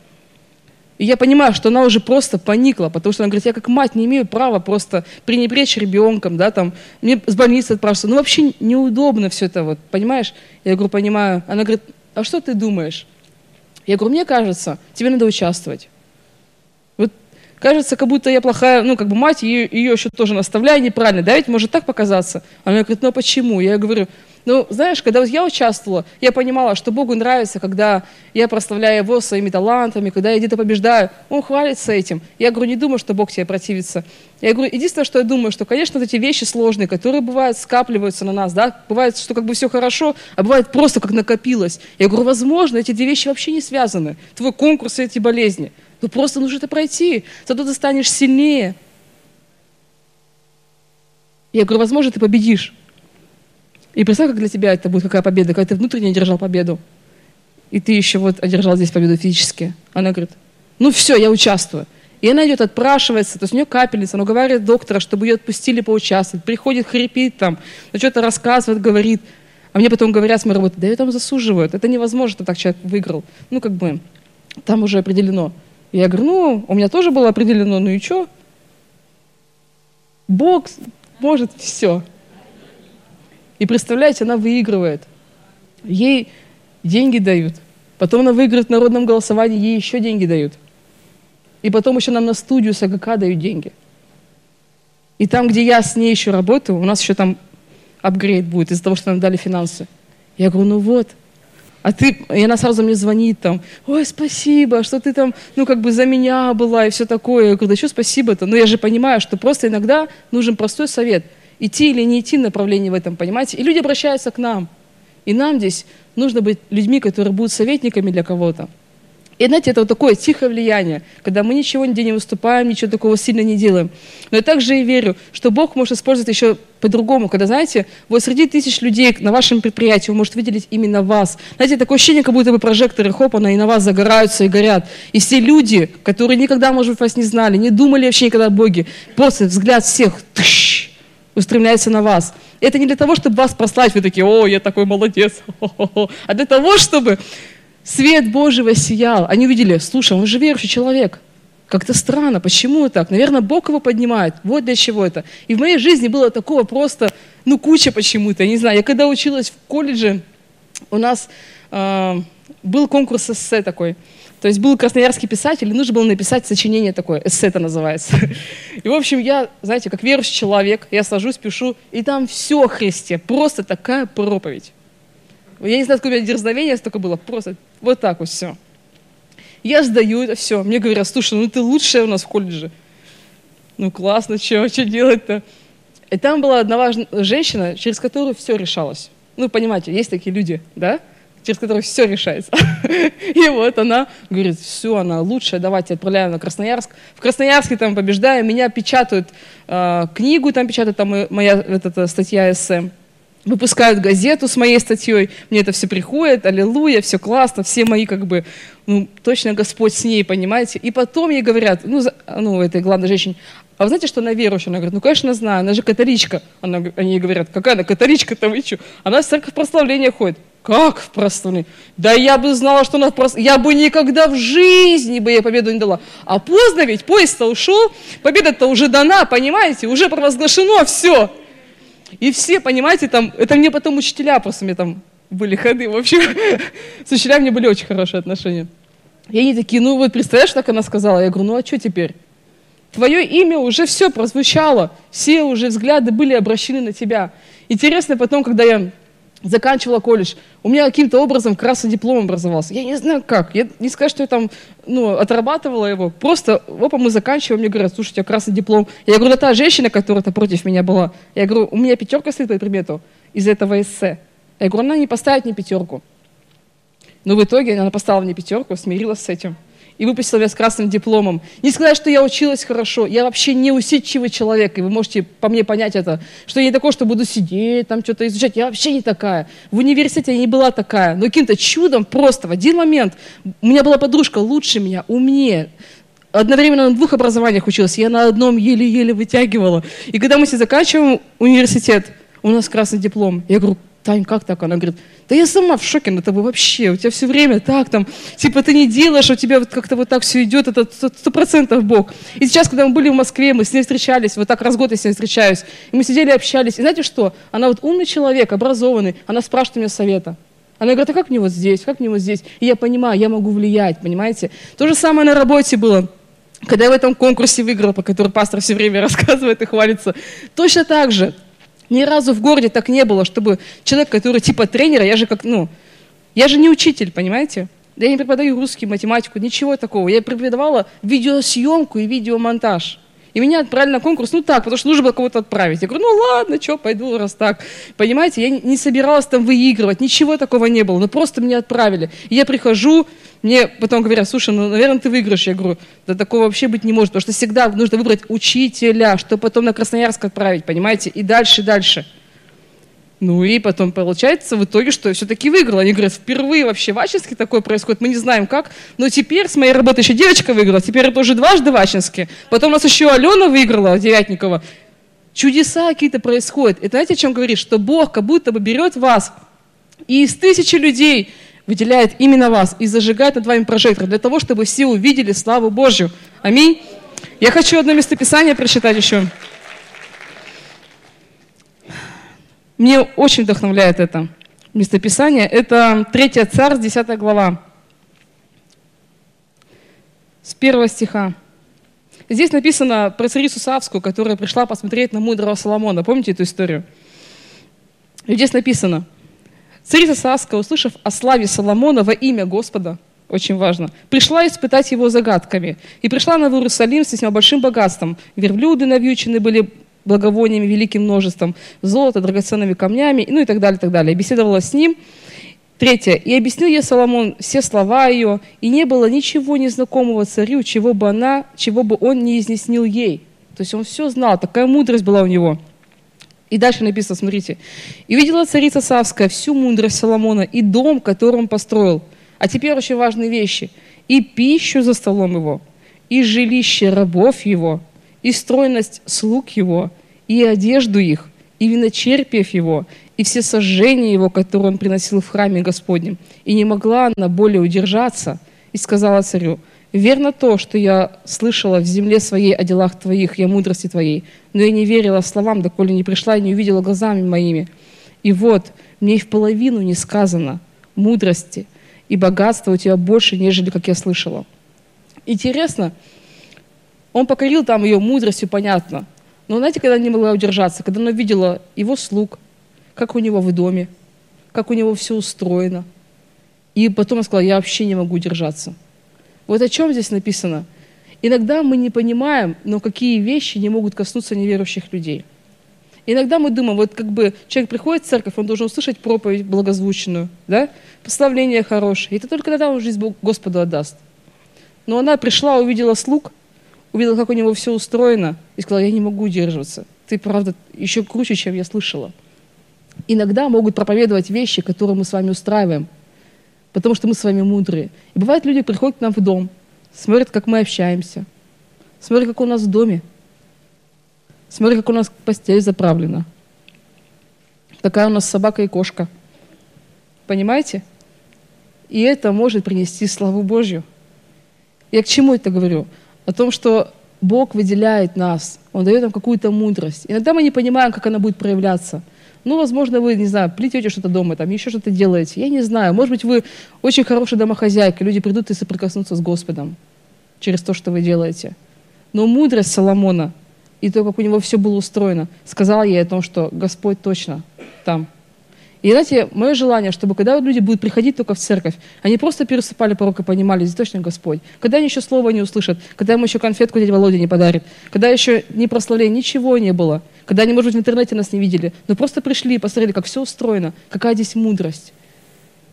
И я понимаю, что она уже просто поникла, потому что она говорит, я как мать не имею права просто пренебречь ребенком, да, там, мне с больницы отправиться. Ну, вообще неудобно все это, вот, понимаешь? Я говорю, понимаю. Она говорит, а что ты думаешь? Я говорю, мне кажется, тебе надо участвовать. Кажется, как будто я плохая, ну, как бы мать, ее, ее еще тоже наставляю неправильно, да, ведь может так показаться. Она говорит, ну, а почему? Я говорю, ну, знаешь, когда вот я участвовала, я понимала, что Богу нравится, когда я прославляю Его своими талантами, когда я где-то побеждаю, Он хвалится этим. Я говорю, не думаю, что Бог тебе противится. Я говорю, единственное, что я думаю, что, конечно, вот эти вещи сложные, которые бывают, скапливаются на нас, да, бывает, что как бы все хорошо, а бывает просто как накопилось. Я говорю, возможно, эти две вещи вообще не связаны. Твой конкурс и эти болезни. Ну, просто нужно это пройти. Зато ты станешь сильнее. Я говорю, возможно, ты победишь. И представь, как для тебя это будет какая победа, когда ты внутренне одержал победу. И ты еще вот одержал здесь победу физически. Она говорит, ну все, я участвую. И она идет, отпрашивается, то есть у нее капельница, она уговаривает доктора, чтобы ее отпустили поучаствовать. Приходит, хрипит там, ну что-то рассказывает, говорит. А мне потом говорят с моей работы, да ее там засуживают. Это невозможно, что так человек выиграл. Ну как бы, там уже определено. Я говорю, ну, у меня тоже было определено, ну и что? Бог может все. И представляете, она выигрывает. Ей деньги дают. Потом она выиграет в народном голосовании, ей еще деньги дают. И потом еще нам на студию с АГК дают деньги. И там, где я с ней еще работаю, у нас еще там апгрейд будет из-за того, что нам дали финансы. Я говорю, ну вот. А ты, и она сразу мне звонит там, ой, спасибо, что ты там, ну как бы за меня была и все такое. Я говорю, да что спасибо-то? Но я же понимаю, что просто иногда нужен простой совет – идти или не идти направление в этом, понимаете? И люди обращаются к нам. И нам здесь нужно быть людьми, которые будут советниками для кого-то. И знаете, это вот такое тихое влияние, когда мы ничего нигде не выступаем, ничего такого сильно не делаем. Но я также и верю, что Бог может использовать еще по-другому, когда, знаете, вот среди тысяч людей на вашем предприятии Он может выделить именно вас. Знаете, такое ощущение, как будто бы прожекторы хопана и на вас загораются и горят. И все люди, которые никогда, может быть, вас не знали, не думали вообще никогда о Боге, просто взгляд всех, тыщ, устремляется на вас. Это не для того, чтобы вас прославить, вы такие, о, я такой молодец, а для того, чтобы свет Божий сиял. Они увидели, слушай, он же верующий человек. Как-то странно, почему так? Наверное, Бог его поднимает. Вот для чего это. И в моей жизни было такого просто, ну, куча почему-то. Я не знаю, я когда училась в колледже, у нас э, был конкурс эссе такой. То есть был красноярский писатель, и нужно было написать сочинение такое, эссе это называется. И, в общем, я, знаете, как верующий человек, я сажусь, пишу, и там все о Христе, просто такая проповедь. Я не знаю, сколько у меня дерзновения столько было, просто вот так вот все. Я сдаю это все, мне говорят, слушай, ну ты лучшая у нас в колледже. Ну классно, что, что делать-то? И там была одна важная женщина, через которую все решалось. Ну, понимаете, есть такие люди, да? через которую все решается. И вот она говорит, все, она лучшая, давайте отправляем на Красноярск. В Красноярске там побеждаю, меня печатают э, книгу, там печатают там моя эта, статья СМ. Выпускают газету с моей статьей, мне это все приходит, аллилуйя, все классно, все мои как бы, ну, точно Господь с ней, понимаете. И потом ей говорят, ну, за, ну этой главной женщине, а вы знаете, что она верующая? Она говорит, ну, конечно, знаю, она же католичка. Она, они ей говорят, какая она католичка-то, вы что? Она в церковь прославления ходит. Как в простоне? Да я бы знала, что она в простоне. Я бы никогда в жизни бы ей победу не дала. А поздно ведь, поезд-то ушел, победа-то уже дана, понимаете, уже провозглашено все. И все, понимаете, там, это мне потом учителя просто мне там были ходы. В общем, с учителями были очень хорошие отношения. И они такие, ну вот представляешь, так она сказала. Я говорю, ну а что теперь? Твое имя уже все прозвучало, все уже взгляды были обращены на тебя. Интересно потом, когда я заканчивала колледж, у меня каким-то образом красный диплом образовался. Я не знаю как, я не скажу, что я там ну, отрабатывала его, просто, опа, мы заканчиваем, мне говорят, слушай, у тебя красный диплом. Я говорю, да та женщина, которая-то против меня была, я говорю, у меня пятерка стоит по предмету из этого эссе. Я говорю, она не поставит мне пятерку. Но в итоге она поставила мне пятерку, смирилась с этим и выпустила меня с красным дипломом. Не сказать, что я училась хорошо. Я вообще не усидчивый человек, и вы можете по мне понять это, что я не такой, что буду сидеть, там что-то изучать. Я вообще не такая. В университете я не была такая. Но каким-то чудом просто в один момент у меня была подружка лучше меня, умнее, одновременно на двух образованиях училась, я на одном еле-еле вытягивала. И когда мы все заканчиваем университет, у нас красный диплом. Я говорю, Тань, как так? Она говорит, да я сама в шоке на тобой вообще, у тебя все время так там, типа ты не делаешь, у тебя вот как-то вот так все идет, это сто процентов Бог. И сейчас, когда мы были в Москве, мы с ней встречались, вот так раз в год я с ней встречаюсь, и мы сидели, общались, и знаете что? Она вот умный человек, образованный, она спрашивает у меня совета. Она говорит, а как мне вот здесь, как мне вот здесь? И я понимаю, я могу влиять, понимаете? То же самое на работе было. Когда я в этом конкурсе выиграла, по которому пастор все время рассказывает и хвалится, точно так же ни разу в городе так не было, чтобы человек, который типа тренера, я же как, ну, я же не учитель, понимаете? Я не преподаю русский, математику, ничего такого. Я преподавала видеосъемку и видеомонтаж. И меня отправили на конкурс, ну так, потому что нужно было кого-то отправить. Я говорю, ну ладно, что, пойду, раз так. Понимаете, я не собиралась там выигрывать, ничего такого не было, но просто меня отправили. И я прихожу, мне потом говорят, слушай, ну, наверное, ты выиграешь. Я говорю, да такого вообще быть не может, потому что всегда нужно выбрать учителя, чтобы потом на Красноярск отправить, понимаете, и дальше, дальше. Ну и потом получается в итоге, что я все-таки выиграла. Они говорят, впервые вообще в Ачинске такое происходит, мы не знаем как. Но теперь с моей работы еще девочка выиграла, теперь это уже дважды в Ачинске. Потом у нас еще Алена выиграла, Девятникова. Чудеса какие-то происходят. Это знаете, о чем говорит? Что Бог как будто бы берет вас и из тысячи людей выделяет именно вас и зажигает над вами прожектор для того, чтобы все увидели славу Божью. Аминь. Я хочу одно местописание прочитать еще. Мне очень вдохновляет это местописание. Это 3 Царь, 10 глава. С первого стиха. Здесь написано про царицу Савскую, которая пришла посмотреть на мудрого Соломона. Помните эту историю? И здесь написано. Царица Савская, услышав о славе Соломона во имя Господа, очень важно, пришла испытать его загадками. И пришла она в Иерусалим с весьма большим богатством. Верблюды навьючены были благовониями великим множеством, золото, драгоценными камнями, ну и так далее, так далее. Беседовала с ним. Третье. «И объяснил ей Соломон все слова ее, и не было ничего незнакомого царю, чего бы она, чего бы он не изъяснил ей». То есть он все знал, такая мудрость была у него. И дальше написано, смотрите. «И видела царица Савская всю мудрость Соломона и дом, который он построил». А теперь очень важные вещи. «И пищу за столом его, и жилище рабов его, и стройность слуг его, и одежду их, и виночерпиев его, и все сожжения его, которые он приносил в храме Господнем. И не могла она более удержаться, и сказала царю, «Верно то, что я слышала в земле своей о делах твоих и о мудрости твоей, но я не верила словам, доколе не пришла и не увидела глазами моими. И вот, мне и в половину не сказано мудрости и богатства у тебя больше, нежели как я слышала». Интересно, он покорил там ее мудростью, понятно. Но знаете, когда она не могла удержаться, когда она видела его слуг, как у него в доме, как у него все устроено. И потом она сказала, я вообще не могу удержаться. Вот о чем здесь написано. Иногда мы не понимаем, но какие вещи не могут коснуться неверующих людей. Иногда мы думаем, вот как бы человек приходит в церковь, он должен услышать проповедь благозвучную, да? пославление хорошее. И это только тогда он жизнь Господу отдаст. Но она пришла, увидела слуг, увидела, как у него все устроено, и сказала, я не могу удерживаться. Ты, правда, еще круче, чем я слышала. Иногда могут проповедовать вещи, которые мы с вами устраиваем, потому что мы с вами мудрые. И бывает, люди приходят к нам в дом, смотрят, как мы общаемся, смотрят, как у нас в доме, смотрят, как у нас постель заправлена, какая у нас собака и кошка. Понимаете? И это может принести славу Божью. Я к чему это говорю? О том, что Бог выделяет нас, Он дает нам какую-то мудрость. Иногда мы не понимаем, как она будет проявляться. Ну, возможно, вы, не знаю, плетете что-то дома, там еще что-то делаете. Я не знаю. Может быть, вы очень хорошая домохозяйка, люди придут и соприкоснутся с Господом через то, что вы делаете. Но мудрость Соломона и то, как у него все было устроено, сказала ей о том, что Господь точно там. И знаете, мое желание, чтобы когда люди будут приходить только в церковь, они просто пересыпали порог и понимали, здесь точно Господь. Когда они еще слова не услышат, когда им еще конфетку дядя Володя не подарит, когда еще ни прославления, ничего не было, когда они, может быть, в интернете нас не видели, но просто пришли и посмотрели, как все устроено, какая здесь мудрость,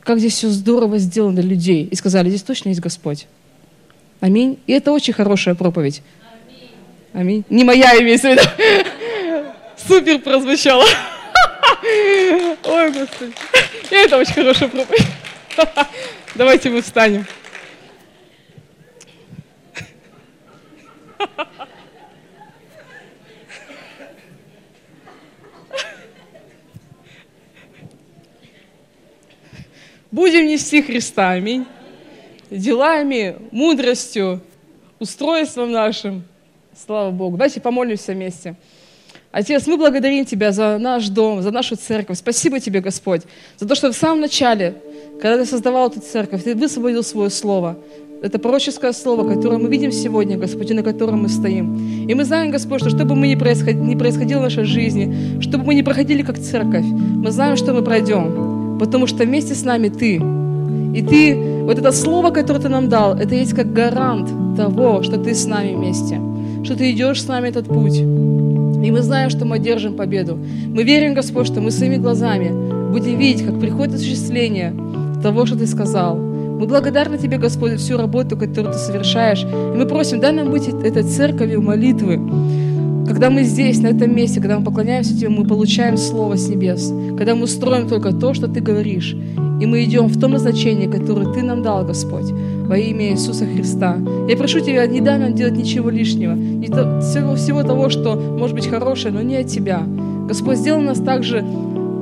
как здесь все здорово сделано для людей, и сказали, здесь точно есть Господь. Аминь. И это очень хорошая проповедь. Аминь. Не моя имеется в виду. Супер прозвучало. Ой, Господи. И это очень хорошая проповедь. Давайте мы встанем. Будем нести Христа, аминь. Делами, мудростью, устройством нашим. Слава Богу. Давайте помолимся вместе. Отец, мы благодарим Тебя за наш дом, за нашу церковь. Спасибо Тебе, Господь, за то, что в самом начале, когда Ты создавал эту церковь, Ты высвободил свое слово. Это пророческое слово, которое мы видим сегодня, Господь, и на котором мы стоим. И мы знаем, Господь, что что бы мы ни происходило, ни происходило в нашей жизни, чтобы мы не проходили как церковь, мы знаем, что мы пройдем, потому что вместе с нами Ты. И Ты, вот это слово, которое Ты нам дал, это есть как гарант того, что Ты с нами вместе, что Ты идешь с нами этот путь. И мы знаем, что мы одержим победу. Мы верим, Господь, что мы своими глазами будем видеть, как приходит осуществление того, что Ты сказал. Мы благодарны Тебе, Господь, за всю работу, которую Ты совершаешь. И мы просим, дай нам быть этой церковью молитвы. Когда мы здесь, на этом месте, когда мы поклоняемся Тебе, мы получаем Слово с небес. Когда мы строим только то, что Ты говоришь. И мы идем в том назначении, которое Ты нам дал, Господь, во имя Иисуса Христа. Я прошу Тебя, не дай нам делать ничего лишнего, не то, всего, всего того, что может быть хорошее, но не от Тебя. Господь, сделай нас также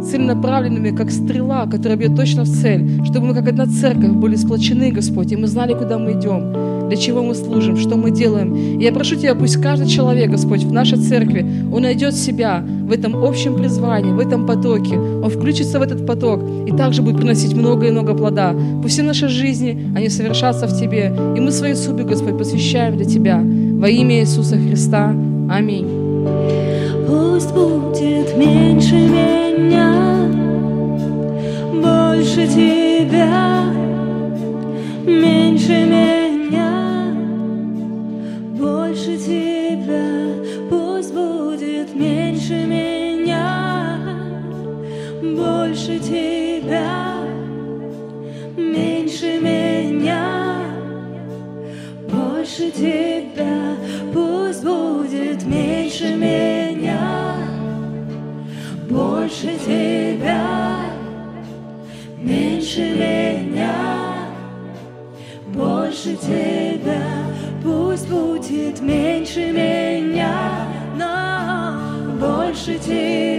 целенаправленными, как стрела, которая бьет точно в цель, чтобы мы, как одна церковь, были сплочены, Господь, и мы знали, куда мы идем, для чего мы служим, что мы делаем. Я прошу Тебя, пусть каждый человек, Господь, в нашей церкви, он найдет себя в этом общем призвании, в этом потоке, он включится в этот поток и также будет приносить много и много плода. Пусть все наши жизни, они совершатся в Тебе, и мы свои судьбы, Господь, посвящаем для Тебя. Во имя Иисуса Христа. Аминь. Пусть будет меньше меня, больше тебя, меньше больше тебя. Пусть будет меньше меня, больше тебя, меньше меня, больше тебя. Пусть будет меньше меня, больше тебя, меньше меня, больше тебя. Пусть будет меньше меня, но больше тебя.